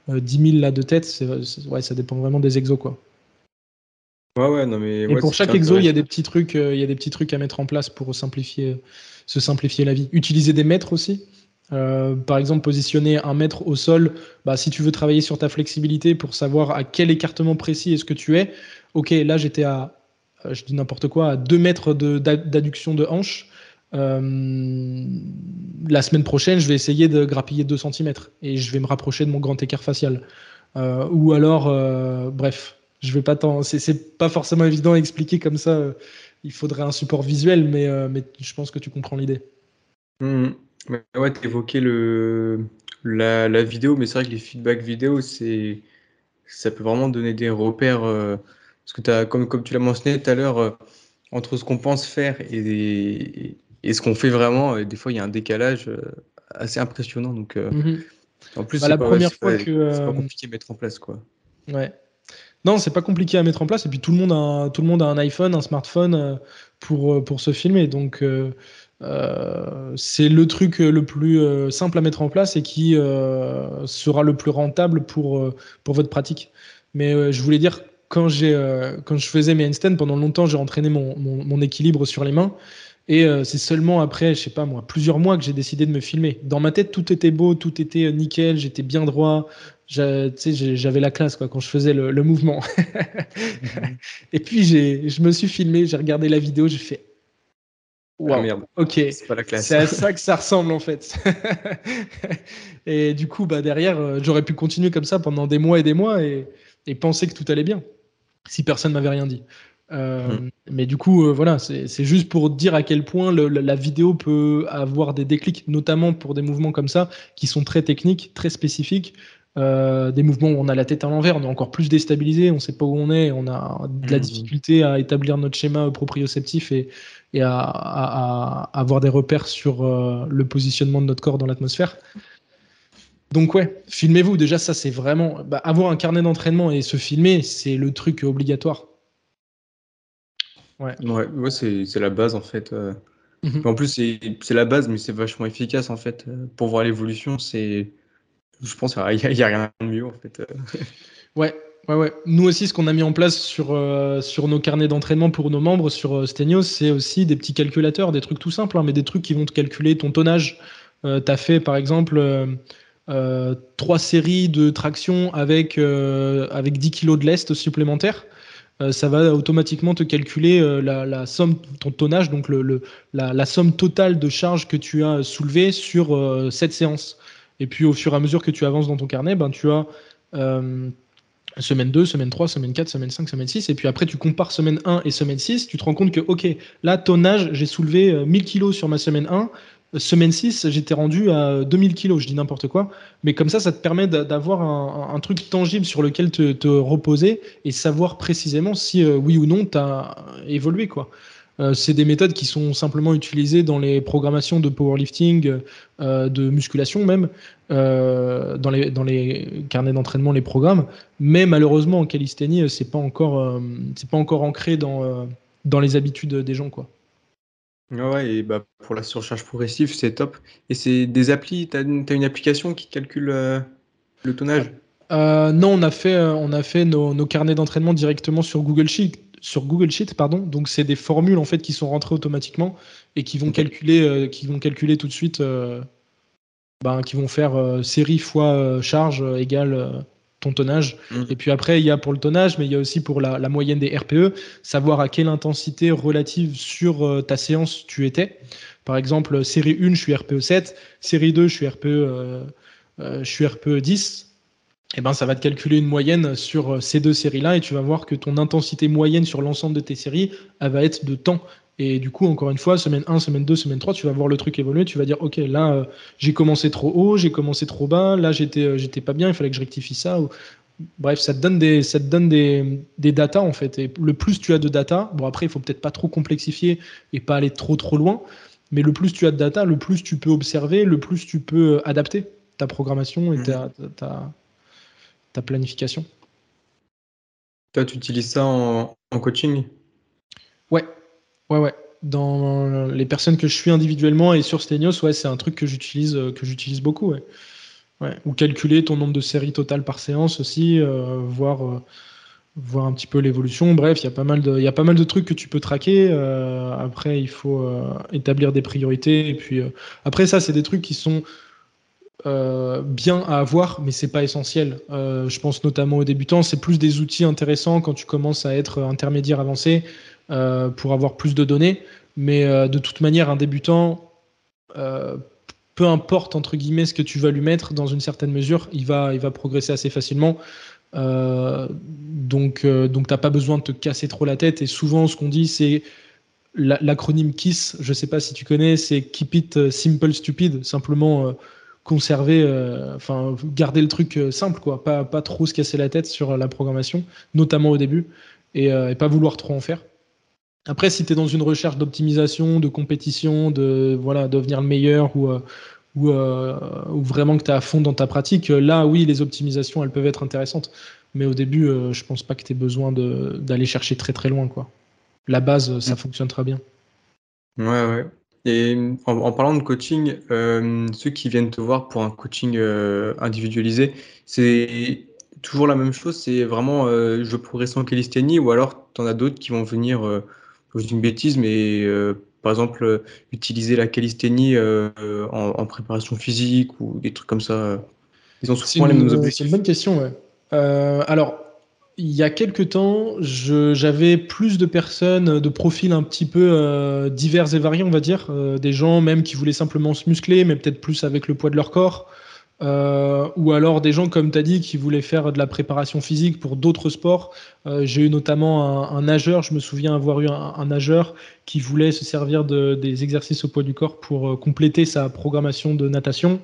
10 000 là de tête. ouais, ça dépend vraiment des exos. Quoi. Ouais, non, mais, et pour chaque exo, il y a des petits trucs, euh, il y a des petits trucs à mettre en place pour simplifier, se simplifier la vie. Utiliser des mètres aussi. Euh, par exemple, positionner un mètre au sol. Bah, si tu veux travailler sur ta flexibilité pour savoir à quel écartement précis est-ce que tu es. Ok, là j'étais à, euh, je dis n'importe quoi, à 2 mètres d'adduction de, hanche. la semaine prochaine, je vais essayer de grappiller 2 cm et je vais me rapprocher de mon grand écart facial. ou alors, bref, je vais pas tant. C'est pas forcément évident à expliquer comme ça. Il faudrait un support visuel, mais, euh, mais je pense que tu comprends l'idée. Mmh. Ouais, tu évoquais le, la, la, vidéo, mais c'est vrai que les feedbacks vidéo, c'est ça peut vraiment donner des repères. Euh, parce que as, comme, comme tu l'as mentionné tout à l'heure, euh, entre ce qu'on pense faire et, et, ce qu'on fait vraiment, des fois, il y a un décalage assez impressionnant. Donc, mmh en plus, bah, la première fois que. C'est pas compliqué à mettre en place, quoi. Ouais. Non, c'est pas compliqué à mettre en place. Et puis tout le monde a, tout le monde a un iPhone, un smartphone euh, pour, euh, pour se filmer. Donc euh, c'est le truc le plus simple à mettre en place et qui sera le plus rentable pour, pour votre pratique. Mais je voulais dire, quand, j'ai, quand je faisais mes handstands, pendant longtemps, j'ai entraîné mon, mon, mon, équilibre sur les mains. Et c'est seulement après, je sais pas moi, plusieurs mois que j'ai décidé de me filmer. Dans ma tête, tout était beau, tout était nickel, j'étais bien droit, j'avais la classe quoi, quand je faisais le, mouvement. Et puis je me suis filmé, j'ai regardé la vidéo, j'ai fait Wow. Ah, merde. Ok. C'est à ça que ça ressemble en fait. et du coup, bah, derrière, euh, j'aurais pu continuer comme ça pendant des mois et des mois et, et penser que tout allait bien si personne m'avait rien dit. Euh, mhm. Mais du coup, euh, voilà, c'est juste pour dire à quel point la, vidéo peut avoir des déclics, notamment pour des mouvements comme ça, qui sont très techniques, très spécifiques, euh, des mouvements où on a la tête à l'envers, on est encore plus déstabilisé, on ne sait pas où on est, on a de la mmh. difficulté à établir notre schéma proprioceptif et, et à, avoir des repères sur euh, le positionnement de notre corps dans l'atmosphère. Donc ouais, filmez-vous. Déjà, ça c'est vraiment bah, avoir un carnet d'entraînement et se filmer, c'est le truc obligatoire. Ouais, ouais, c'est la base en fait. Euh. Mmh en plus, c'est la base, mais c'est vachement efficace en fait. Pour voir l'évolution, c'est je pense qu'il n'y a, rien de mieux en fait. ouais, ouais, ouais. Nous aussi, ce qu'on a mis en place sur, euh, sur nos carnets d'entraînement pour nos membres sur euh, Stenios, c'est aussi des petits calculateurs, des trucs tout simples, hein, mais des trucs qui vont te calculer ton tonnage. Euh, tu as fait par exemple trois séries de traction avec, avec 10 kg de lest supplémentaire. ça va automatiquement te calculer la, somme, ton tonnage, donc le, la, la, somme totale de charge que tu as soulevée sur cette séance. Et puis au fur et à mesure que tu avances dans ton carnet, ben, tu as euh, semaine 2, semaine 3, semaine 4, semaine 5, semaine 6. Et puis après, tu compares semaine 1 et semaine 6. Tu te rends compte que, OK, là, tonnage, j'ai soulevé 1000 kilos sur ma semaine 1. Semaine 6, j'étais rendu à 2000 kilos, je dis n'importe quoi. Mais comme ça, ça te permet d'avoir un, truc tangible sur lequel te, reposer et savoir précisément si oui ou non tu as évolué. quoi. Euh, c'est des méthodes qui sont simplement utilisées dans les programmations de powerlifting, euh, de musculation même, euh, dans, les, dans les carnets d'entraînement, les programmes. Mais malheureusement, en calisthénie, c'est pas encore, c'est pas encore ancré dans, dans les habitudes des gens, quoi. Ouais, et bah, pour la surcharge progressive, c'est top. Et c'est des applis, tu as, une application qui calcule le tonnage? Non, on a fait, on a fait nos, nos carnets d'entraînement directement sur Google Sheet sur Google Sheet, pardon. Donc c'est des formules en fait qui sont rentrées automatiquement et qui vont calculer, euh, qui vont calculer tout de suite, euh, ben, qui vont faire euh, série fois charge égale ton tonnage. Mm. Et puis après, il y a pour le tonnage, mais il y a aussi pour la, moyenne des RPE, savoir à quelle intensité relative sur ta séance tu étais. Par exemple, série 1, je suis RPE 7, série 2, je suis RPE, je suis RPE 10 eh ben, ça va te calculer une moyenne sur euh, ces deux séries-là et tu vas voir que ton intensité moyenne sur l'ensemble de tes séries, elle va être de temps. Et du coup, encore une fois, semaine 1, semaine 2, semaine 3, tu vas voir le truc évoluer. Tu vas dire, OK, là, euh, j'ai commencé trop haut, j'ai commencé trop bas, là, j'étais euh, j'étais pas bien, il fallait que je rectifie ça. Bref, ça te donne des, ça te donne des, des datas, en fait. Et le plus tu as de data, bon, après, il faut peut-être pas trop complexifier et pas aller trop, trop loin. Mais le plus tu as de data, le plus tu peux observer, le plus tu peux adapter ta programmation et mmh. ta, ta ta planification? Toi, tu utilises ça en, coaching? Ouais, ouais, ouais. Dans les personnes que je suis individuellement et sur Stenios, ouais, c'est un truc que j'utilise, euh, que j'utilise beaucoup. Ouais. Ouais. Ou calculer ton nombre de séries totales par séance aussi, euh, voir, euh, voir un petit peu l'évolution. Bref, il y, a pas mal de, y a pas mal de trucs que tu peux traquer. après, il faut établir des priorités. Et puis, après, ça, c'est des trucs qui sont euh, bien à avoir, mais c'est pas essentiel. Euh, je pense notamment aux débutants, c'est plus des outils intéressants quand tu commences à être intermédiaire avancé euh, pour avoir plus de données. Mais de toute manière, un débutant, peu importe entre guillemets ce que tu vas lui mettre, dans une certaine mesure, il va, il va progresser assez facilement. donc, donc t'as pas besoin de te casser trop la tête. Et souvent, ce qu'on dit, c'est l'acronyme KISS. Je sais pas si tu connais, c'est Keep It Simple Stupid. Simplement conserver, euh, enfin garder le truc euh, simple, quoi, pas, pas trop se casser la tête sur la programmation, notamment au début, et, euh, pas vouloir trop en faire. Après, si tu es dans une recherche d'optimisation, de compétition, de voilà, devenir le meilleur ou, ou, ou vraiment que tu es à fond dans ta pratique, là, oui, les optimisations, elles peuvent être intéressantes. Mais au début, je pense pas que tu aies besoin d'aller chercher très très loin. Quoi. La base, ça mm. fonctionne très bien. Ouais, ouais. Et en, parlant de coaching, euh, ceux qui viennent te voir pour un coaching euh, individualisé, c'est toujours la même chose, c'est vraiment euh, je veux progresser en calisthénie ou alors tu en as d'autres qui vont venir, je dis une bêtise, mais par exemple utiliser la calisthénie en, préparation physique ou des trucs comme ça. Ils ont souvent les mêmes objectifs. C'est une bonne question, ouais. alors, il y a quelques temps, j'avais plus de personnes de profils un petit peu euh, divers et variés, on va dire. Euh, des gens même qui voulaient simplement se muscler, mais peut-être plus avec le poids de leur corps. Euh, ou alors des gens, comme tu as dit, qui voulaient faire de la préparation physique pour d'autres sports. J'ai eu notamment un, nageur, je me souviens avoir eu un, nageur qui voulait se servir de, des exercices au poids du corps pour compléter sa programmation de natation.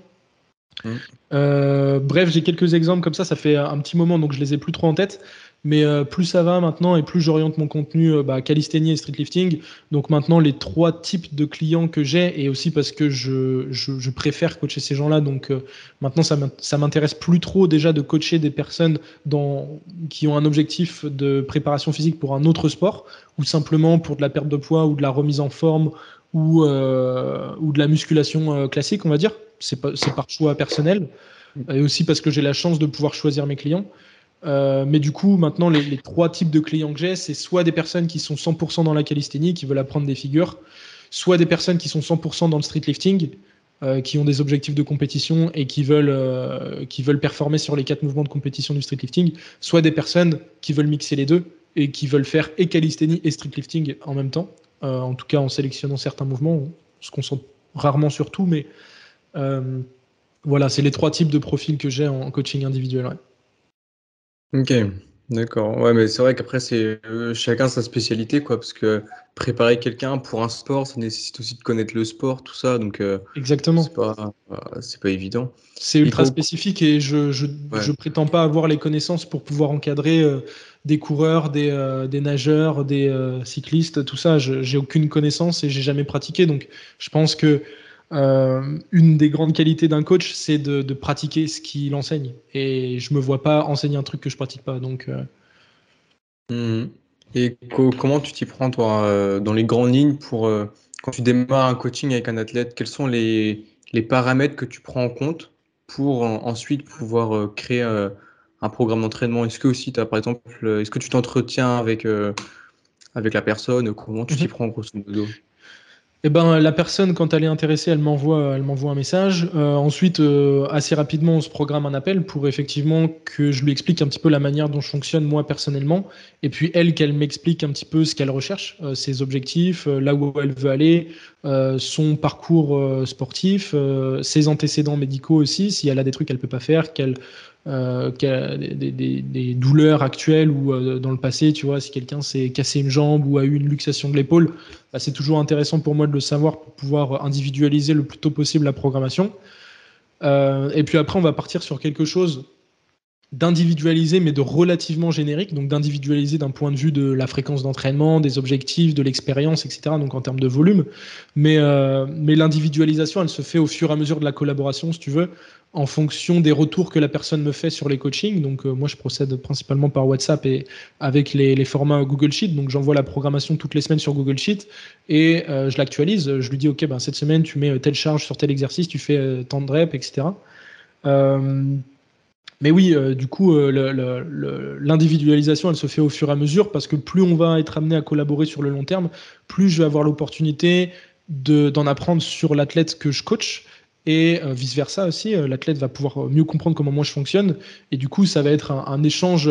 Mmh. bref, j'ai quelques exemples comme ça, ça fait un petit moment, donc je les ai plus trop en tête. Mais euh, plus ça va maintenant et plus j'oriente mon contenu euh, bah, et streetlifting. Donc maintenant, les trois types de clients que j'ai, et aussi parce que je, je, préfère coacher ces gens-là, donc euh, maintenant, ça m'intéresse plus trop déjà de coacher des personnes dans, qui ont un objectif de préparation physique pour un autre sport, ou simplement pour de la perte de poids ou de la remise en forme ou, ou de la musculation classique, on va dire. C'est par choix personnel. Et aussi parce que j'ai la chance de pouvoir choisir mes clients. Euh, mais du coup, maintenant, les, trois types de clients que j'ai, c'est soit des personnes qui sont 100% dans la calisthénie, qui veulent apprendre des figures, soit des personnes qui sont 100% dans le streetlifting, euh, qui ont des objectifs de compétition et qui veulent, euh, qui veulent performer sur les quatre mouvements de compétition du streetlifting, soit des personnes qui veulent mixer les deux et qui veulent faire et calisthénie et streetlifting en même temps, en tout cas en sélectionnant certains mouvements, on se concentre rarement sur tout, mais voilà, c'est les trois types de profils que j'ai en coaching individuel. Ok, d'accord. Ouais, mais c'est vrai qu'après, c'est euh, chacun sa spécialité, quoi, parce que préparer quelqu'un pour un sport, ça nécessite aussi de connaître le sport, tout ça, donc euh, Exactement. c'est pas, euh, pas évident. C'est ultra faut... spécifique et je, je, Ouais. je prétends pas avoir les connaissances pour pouvoir encadrer euh, des coureurs, des, euh, nageurs, des euh, cyclistes, tout ça. J'ai aucune connaissance et j'ai jamais pratiqué. Donc, je pense que euh, une des grandes qualités d'un coach, c'est de, pratiquer ce qu'il enseigne. Et je me vois pas enseigner un truc que je pratique pas. Donc, Mhm. Et co- comment tu t'y prends, toi, dans les grandes lignes pour quand tu démarres un coaching avec un athlète, quels sont les, les paramètres que tu prends en compte pour en- ensuite pouvoir créer un programme d'entraînement? Est-ce que aussi tu as, par exemple, euh, est-ce que tu t'entretiens avec, euh, avec la personne? Comment tu t'y Mhm. prends, grosso modo? Eh ben, la personne, quand elle est intéressée, elle m'envoie, elle m'envoie un message. Euh, ensuite, euh, assez rapidement, on se programme un appel pour effectivement que je lui explique un petit peu la manière dont je fonctionne moi personnellement. Et puis elle, qu'elle m'explique un petit peu ce qu'elle recherche, euh, ses objectifs, là où elle veut aller, son parcours sportif, ses antécédents médicaux aussi, si elle a des trucs qu'elle peut pas faire, qu'elle euh, des douleurs actuelles ou euh, dans le passé, tu vois, si quelqu'un s'est cassé une jambe ou a eu une luxation de l'épaule, bah, c'est toujours intéressant pour moi de le savoir pour pouvoir individualiser le plus tôt possible la programmation. Euh, et puis après, on va partir sur quelque chose d'individualisé, mais de relativement générique, donc d'individualiser d'un point de vue de la fréquence d'entraînement, des objectifs, de l'expérience, etc., donc en termes de volume. Mais, euh, mais l'individualisation, elle se fait au fur et à mesure de la collaboration, si tu veux, en fonction des retours que la personne me fait sur les coachings. Donc euh, moi, je procède principalement par WhatsApp et avec les, formats Google Sheet. Donc j'envoie la programmation toutes les semaines sur Google Sheet et euh, je l'actualise. Je lui dis, OK, ben, cette semaine, tu mets telle charge sur tel exercice, tu fais tant de reps, etc. Mais oui, euh, du coup, euh, l'individualisation, elle se fait au fur et à mesure parce que plus on va être amené à collaborer sur le long terme, plus je vais avoir l'opportunité de- d'en apprendre sur l'athlète que je coach. Et euh, vice-versa aussi, euh, l'athlète va pouvoir mieux comprendre comment moi je fonctionne. Et du coup, ça va être un, échange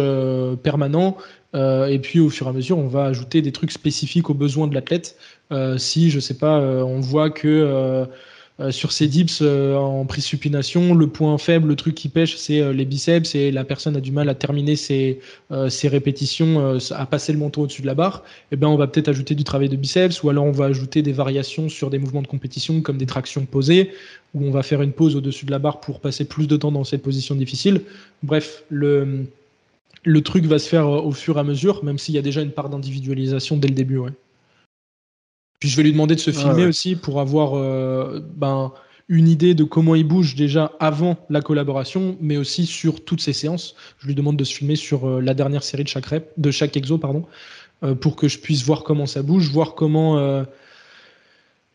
permanent. Et puis, au fur et à mesure, on va ajouter des trucs spécifiques aux besoins de l'athlète. Si, je sais pas, on voit que euh, sur ces dips euh, en prise supination, le point faible, le truc qui pêche, c'est euh, les biceps et la personne a du mal à terminer ses, ses répétitions, à passer le menton au-dessus de la barre. Et ben, on va peut-être ajouter du travail de biceps ou alors on va ajouter des variations sur des mouvements de compétition comme des tractions posées où on va faire une pause au-dessus de la barre pour passer plus de temps dans cette position difficile. Bref, le, truc va se faire au fur et à mesure, même s'il y a déjà une part d'individualisation dès le début. Puis je vais lui demander de se Ah filmer ouais. aussi pour avoir euh, ben, une idée de comment il bouge déjà avant la collaboration, mais aussi sur toutes ses séances. Je lui demande de se filmer sur euh, la dernière série de chaque rep, de chaque exo, pardon, euh, pour que je puisse voir comment ça bouge, voir comment,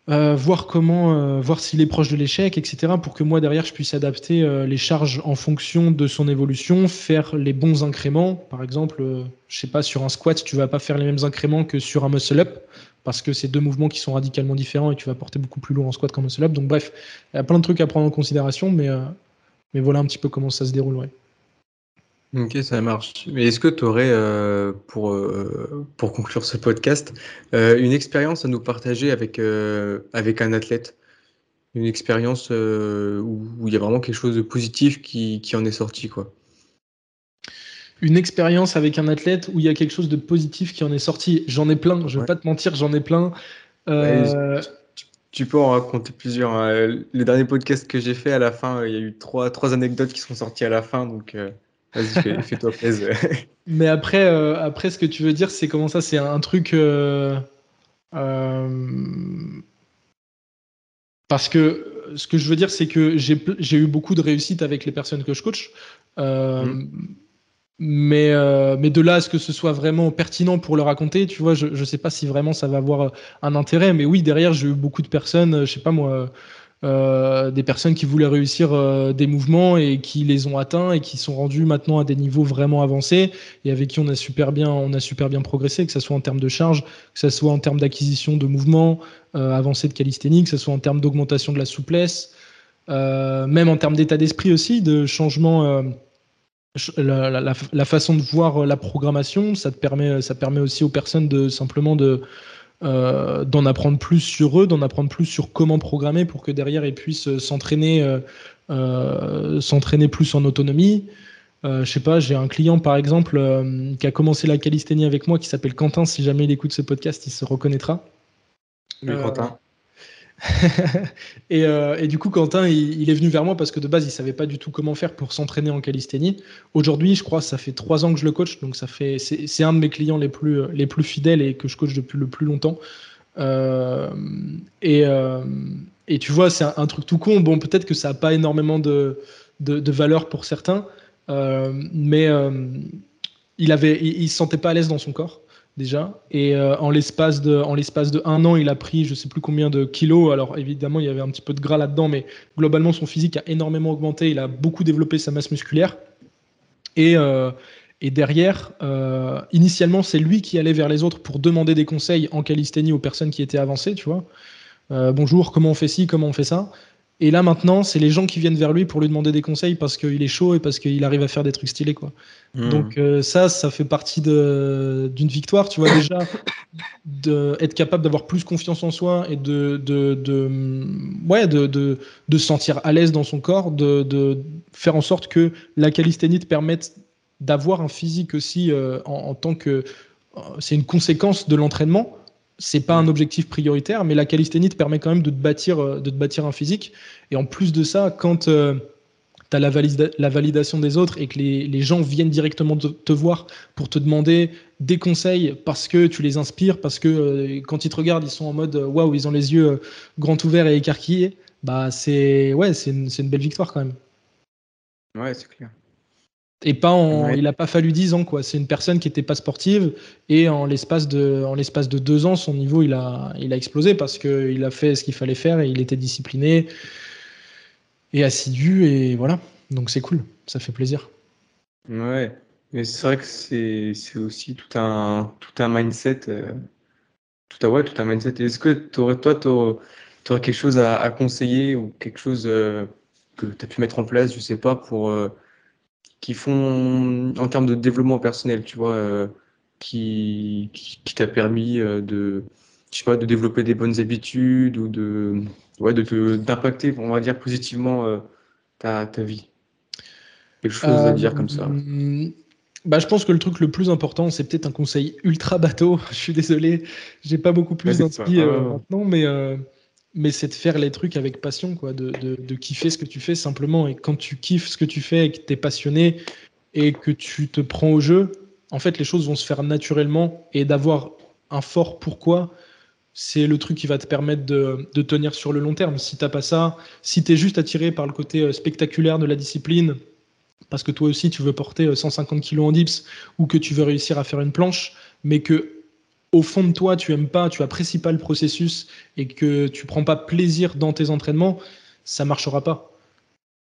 euh, voir comment, euh, voir s'il est proche de l'échec, etc. Pour que moi derrière je puisse adapter euh, les charges en fonction de son évolution, faire les bons incréments. Par exemple, je sais pas sur un squat, tu vas pas faire les mêmes incréments que sur un muscle up parce que c'est deux mouvements qui sont radicalement différents et tu vas porter beaucoup plus lourd en squat qu'en muscle up. Donc bref, il y a plein de trucs à prendre en considération, mais euh, mais voilà un petit peu comment ça se déroule. Ouais. Ok, ça marche. Mais est-ce que tu aurais, euh, pour, euh, pour conclure ce podcast, une expérience à nous partager avec, avec un athlète? Une expérience où où il y a vraiment quelque chose de positif qui, qui en est sorti, quoi. Une expérience avec un athlète où il y a quelque chose de positif qui en est sorti. J'en ai plein, je vais Ouais. pas te mentir, j'en ai plein. Euh, tu, tu peux en raconter plusieurs. hein. Le dernier podcast que j'ai fait, à la fin, il y a eu trois, trois anecdotes qui sont sorties à la fin, donc euh, vas-y, fais- fais-toi plaisir. Mais après, euh, après, ce que tu veux dire, c'est comment ça, c'est un truc. euh, euh, parce que ce que je veux dire, c'est que j'ai j'ai eu beaucoup de réussite avec les personnes que je coach. Euh, Mm. Mais, euh, mais de là à ce que ce soit vraiment pertinent pour le raconter, tu vois, je ne sais pas si vraiment ça va avoir un intérêt. Mais oui, derrière, j'ai eu beaucoup de personnes, euh, je sais pas moi, euh, des personnes qui voulaient réussir euh, des mouvements et qui les ont atteints et qui sont rendus maintenant à des niveaux vraiment avancés et avec qui on a super bien, on a super bien progressé, que ce soit en termes de charge, que ce soit en termes d'acquisition de mouvements, euh, avancée de calisthénie, que ce soit en termes d'augmentation de la souplesse, euh, même en termes d'état d'esprit aussi, de changement. Euh, la, la- la- la façon de voir la programmation, ça te permet, ça permet aussi aux personnes de simplement de euh, d'en apprendre plus sur eux, d'en apprendre plus sur comment programmer pour que derrière ils puissent euh, s'entraîner, euh, euh, s'entraîner plus en autonomie. Euh, je sais pas, j'ai un client par exemple euh, qui a commencé la calisthénie avec moi qui s'appelle Quentin. Si jamais il écoute ce podcast, il se reconnaîtra. Oui, Quentin. Euh, et, du coup, Quentin, il, est venu vers moi parce que de base, il savait pas du tout comment faire pour s'entraîner en calisthénie. Aujourd'hui, je crois, ça fait trois ans que je le coach, donc ça fait, c'est un de mes clients les plus, les plus fidèles et que je coach depuis le plus longtemps. Euh, et, euh, et, tu vois, c'est un, truc tout con. Bon, peut-être que ça n'a pas énormément de, de, valeur pour certains, mais il avait, il, se sentait pas à l'aise dans son corps déjà. Et euh, en l'espace de, de un an, il a pris je sais plus combien de kilos. Alors évidemment, il y avait un petit peu de gras là-dedans, mais globalement, son physique a énormément augmenté. Il a beaucoup développé sa masse musculaire. Et, euh, et derrière, euh, initialement, c'est lui qui allait vers les autres pour demander des conseils en calisthénie aux personnes qui étaient avancées, tu vois. bonjour, comment on fait ci, comment on fait ça? Et là maintenant, c'est les gens qui viennent vers lui pour lui demander des conseils parce qu'il est chaud et parce qu'il arrive à faire des trucs stylés. Quoi. Hmm. Donc euh, ça, ça fait partie d'une victoire, tu vois déjà, d'être capable d'avoir plus confiance en soi et de, de, de ouais, de, de, de, se sentir à l'aise dans son corps, de, de faire en sorte que la calisthénie te permette d'avoir un physique aussi euh, en, en, tant que... Euh, c'est une conséquence de l'entraînement c'est pas un objectif prioritaire, mais la calisthénie te permet quand même de te bâtir, euh, de te bâtir un physique. Et en plus de ça, quand euh, tu as la, la, validation des autres et que les, gens viennent directement te, voir pour te demander des conseils parce que tu les inspires, parce que euh, quand ils te regardent, ils sont en mode waouh, ils ont les yeux grands ouverts et écarquillés, bah c'est ouais, c'est une, une belle victoire quand même. Ouais, c'est clair. Et pas en, il n'a pas fallu 10 ans, quoi. C'est une personne qui n'était pas sportive et en l'espace de, en l'espace de deux ans, son niveau il a, il a explosé parce qu'il a fait ce qu'il fallait faire et il était discipliné et assidu et voilà. Donc c'est cool, ça fait plaisir. Ouais, mais c'est vrai que c'est, c'est aussi tout un, tout un mindset, euh, tout un, ouais, tout un mindset. Est-ce que toi, tu aurais, quelque chose à, conseiller ou quelque chose euh, que tu as pu mettre en place, je sais pas, pour euh, qui font en termes de développement personnel, tu vois, euh, qui, qui, t'a permis euh, de, je sais pas, de développer des bonnes habitudes ou de, ouais, de d'impacter, on va dire, positivement euh, ta, ta vie. Quelque chose à dire comme ça. Bah, je pense que le truc le plus important, c'est peut-être un conseil ultra bateau. Je suis désolé, j'ai pas beaucoup plus d'inspi maintenant, mais mais c'est de faire les trucs avec passion, quoi, de, de, kiffer ce que tu fais simplement. Et quand tu kiffes ce que tu fais et que tu es passionné et que tu te prends au jeu, en fait, les choses vont se faire naturellement et d'avoir un fort pourquoi, c'est le truc qui va te permettre de, de tenir sur le long terme. Si t'as pas ça, si tu es juste attiré par le côté euh, spectaculaire de la discipline, parce que toi aussi tu veux porter 150 euh, kg en dips ou que tu veux réussir à faire une planche, mais que au fond de toi, tu aimes pas, tu apprécies pas le processus et que tu prends pas plaisir dans tes entraînements, ça marchera pas.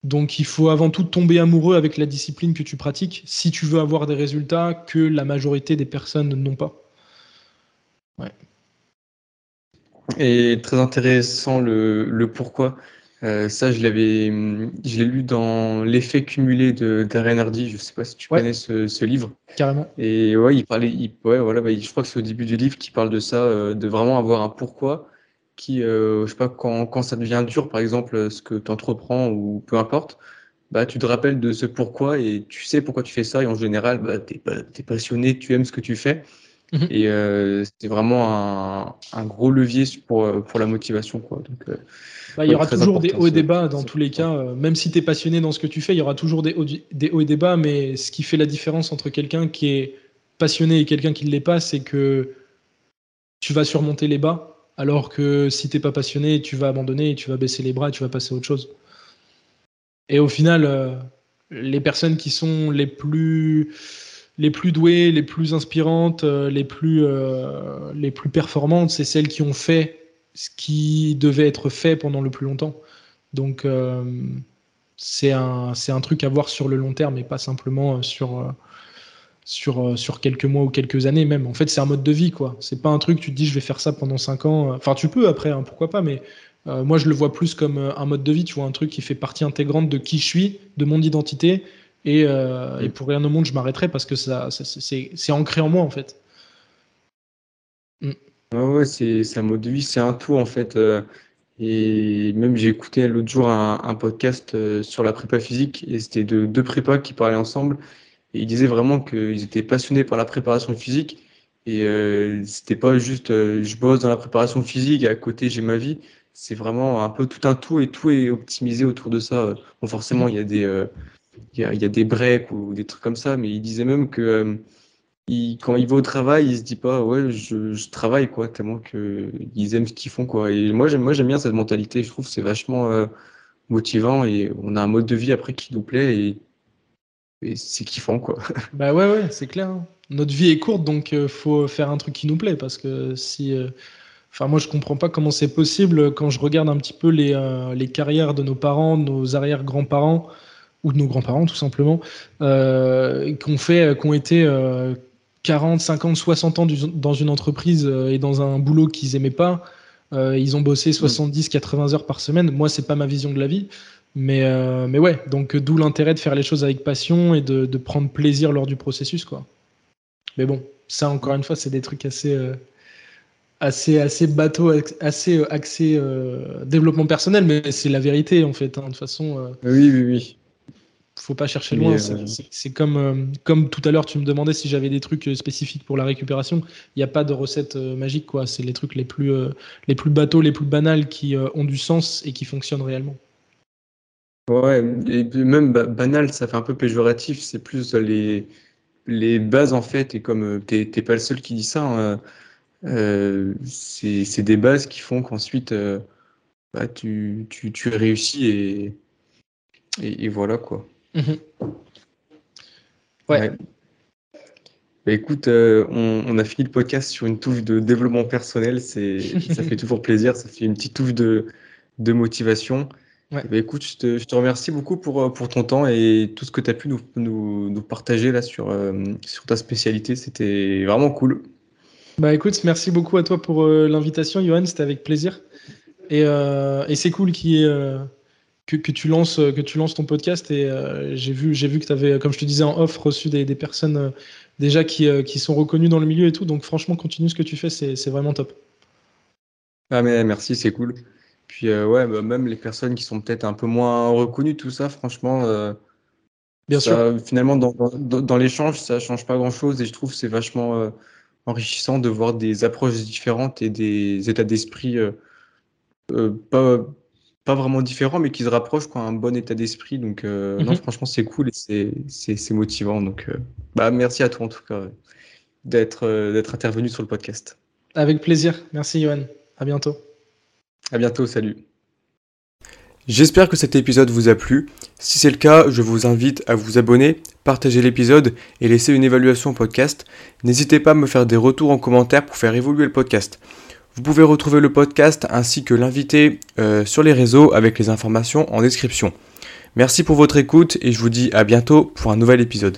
Donc il faut avant tout tomber amoureux avec la discipline que tu pratiques si tu veux avoir des résultats que la majorité des personnes n'ont pas. Et très intéressant le pourquoi. Euh, ça, je l'avais, je l'ai lu dans L'effet cumulé de Darren Hardy. Je sais pas si tu connais ce, ce, livre. Carrément. Et ouais, il parlait, il, ouais, voilà, bah, je crois que c'est au début du livre qui parle de ça, euh, de vraiment avoir un pourquoi qui, euh, je sais pas, quand, quand ça devient dur, par exemple, ce que tu entreprends ou peu importe, bah, tu te rappelles de ce pourquoi et tu sais pourquoi tu fais ça. Et en général, bah, tu es, passionné, tu aimes ce que tu fais. Mhm. Et euh, c'est vraiment un, un, gros levier pour, pour la motivation. Quoi. Donc, euh, bah, il y aura toujours des hauts et des bas dans tous les cas. Euh, même si tu es passionné dans ce que tu fais, il y aura toujours des hauts, des hauts et des bas. Mais ce qui fait la différence entre quelqu'un qui est passionné et quelqu'un qui ne l'est pas, c'est que tu vas surmonter les bas. Alors que si t'es pas passionné, tu vas abandonner, tu vas baisser les bras, tu vas passer à autre chose. Et au final, euh, les personnes qui sont les plus les plus douées, les plus inspirantes, euh, les plus les plus performantes, c'est celles qui ont fait ce qui devait être fait pendant le plus longtemps. Donc euh, c'est un, un, truc à voir sur le long terme et pas simplement euh, sur, euh, sur, sur quelques mois ou quelques années même. En fait, c'est un mode de vie, quoi. C'est pas un truc, tu te dis, je vais faire ça pendant 5 ans. Enfin, tu peux après, hein, pourquoi pas, mais moi, je le vois plus comme un mode de vie, tu vois, un truc qui fait partie intégrante de qui je suis, de mon identité. Et, et pour rien au monde, je m'arrêterai parce que ça, c'est ancré en moi, en fait. Ouais, ouais, c'est un mode de vie, c'est un tout en fait. Euh, Et même j'ai écouté l'autre jour un, podcast euh, sur la prépa physique et c'était de deux prépas qui parlaient ensemble et ils disaient vraiment qu'ils étaient passionnés par la préparation physique et euh, c'était pas juste euh, je bosse dans la préparation physique et à côté j'ai ma vie. C'est vraiment un peu tout un tout et tout est optimisé autour de ça. Bon, forcément, il y a des breaks ou des trucs comme ça, mais ils disaient même que quand il va au travail, il se dit pas ouais je, travaille quoi tellement que ils aiment ce qu'ils font quoi. Et moi j'aime bien cette mentalité. Je trouve c'est vachement euh, motivant et on a un mode de vie après qui nous plaît et, c'est kiffant quoi. Bah ouais ouais c'est clair. Hein. Notre vie est courte donc euh, faut faire un truc qui nous plaît parce que si euh, moi, je comprends pas comment c'est possible quand je regarde un petit peu les, les carrières de nos parents, de nos arrière-grands-parents ou de nos grands-parents, tout simplement, euh, qui ont fait, qui ont été 40, 50, 60 ans dans une entreprise euh, et dans un boulot qu'ils aimaient pas. Euh, ils ont bossé 70, mm. 80 heures par semaine. Moi, c'est pas ma vision de la vie. Mais, euh, mais ouais, donc d'où l'intérêt de faire les choses avec passion et de, de, prendre plaisir lors du processus. quoi. Mais bon, ça, encore une fois, c'est des trucs assez, assez, assez bateau, assez axé développement personnel, mais c'est la vérité en fait. Hein, de toute façon. oui, oui, oui faut pas chercher loin. Euh, c'est comme, euh, comme tout à l'heure, tu me demandais si j'avais des trucs euh, spécifiques pour la récupération. Il n'y a pas de recette magique, quoi. C'est les trucs les plus, les plus bateaux, les plus banals qui ont du sens et qui fonctionnent réellement. Ouais, et même banal, ça fait un peu péjoratif. C'est plus les, les bases, en fait. Et comme tu n'es pas le seul qui dit ça, hein, c'est des bases qui font qu'ensuite, bah, tu, tu, tu réussis et, et voilà, quoi. Mhm. Ouais. Bah, écoute, euh, on, a fini le podcast sur une touche de développement personnel. C'est, ça fait toujours plaisir. Ça fait une petite touche de, de motivation. Ouais. Bah, écoute, je te, je te, remercie beaucoup pour, euh, pour ton temps et tout ce que tu as pu nous, nous, nous, partager là sur, euh, sur ta spécialité. C'était vraiment cool. Bah écoute, merci beaucoup à toi pour l'invitation, Johan. C'était avec plaisir. Et, et c'est cool qu'il y ait que, tu lances, que tu lances ton podcast et euh, j'ai vu, vu que tu avais, comme je te disais en off, reçu des, personnes euh, déjà qui, euh, qui, sont reconnues dans le milieu et tout. Donc franchement, continue ce que tu fais, c'est vraiment top. Ah mais merci, c'est cool. Puis ouais, bah, même les personnes qui sont peut-être un peu moins reconnues, tout ça, franchement, Bien sûr. finalement, dans, dans, dans l'échange, ça change pas grand-chose et je trouve c'est vachement enrichissant de voir des approches différentes et des états d'esprit pas pas vraiment différent, mais qui se rapprochent, quoi, un bon état d'esprit. Donc, euh, non, mhm. franchement, c'est cool et c'est motivant. Donc, euh, bah, merci à toi, en tout cas, d'être euh, d'être intervenu sur le podcast. Avec plaisir. Merci, Johan. À bientôt. À bientôt. Salut. J'espère que cet épisode vous a plu. Si c'est le cas, je vous invite à vous abonner, partager l'épisode et laisser une évaluation au podcast. N'hésitez pas à me faire des retours en commentaire pour faire évoluer le podcast. Vous pouvez retrouver le podcast ainsi que l'invité euh, sur les réseaux avec les informations en description. Merci pour votre écoute et je vous dis à bientôt pour un nouvel épisode.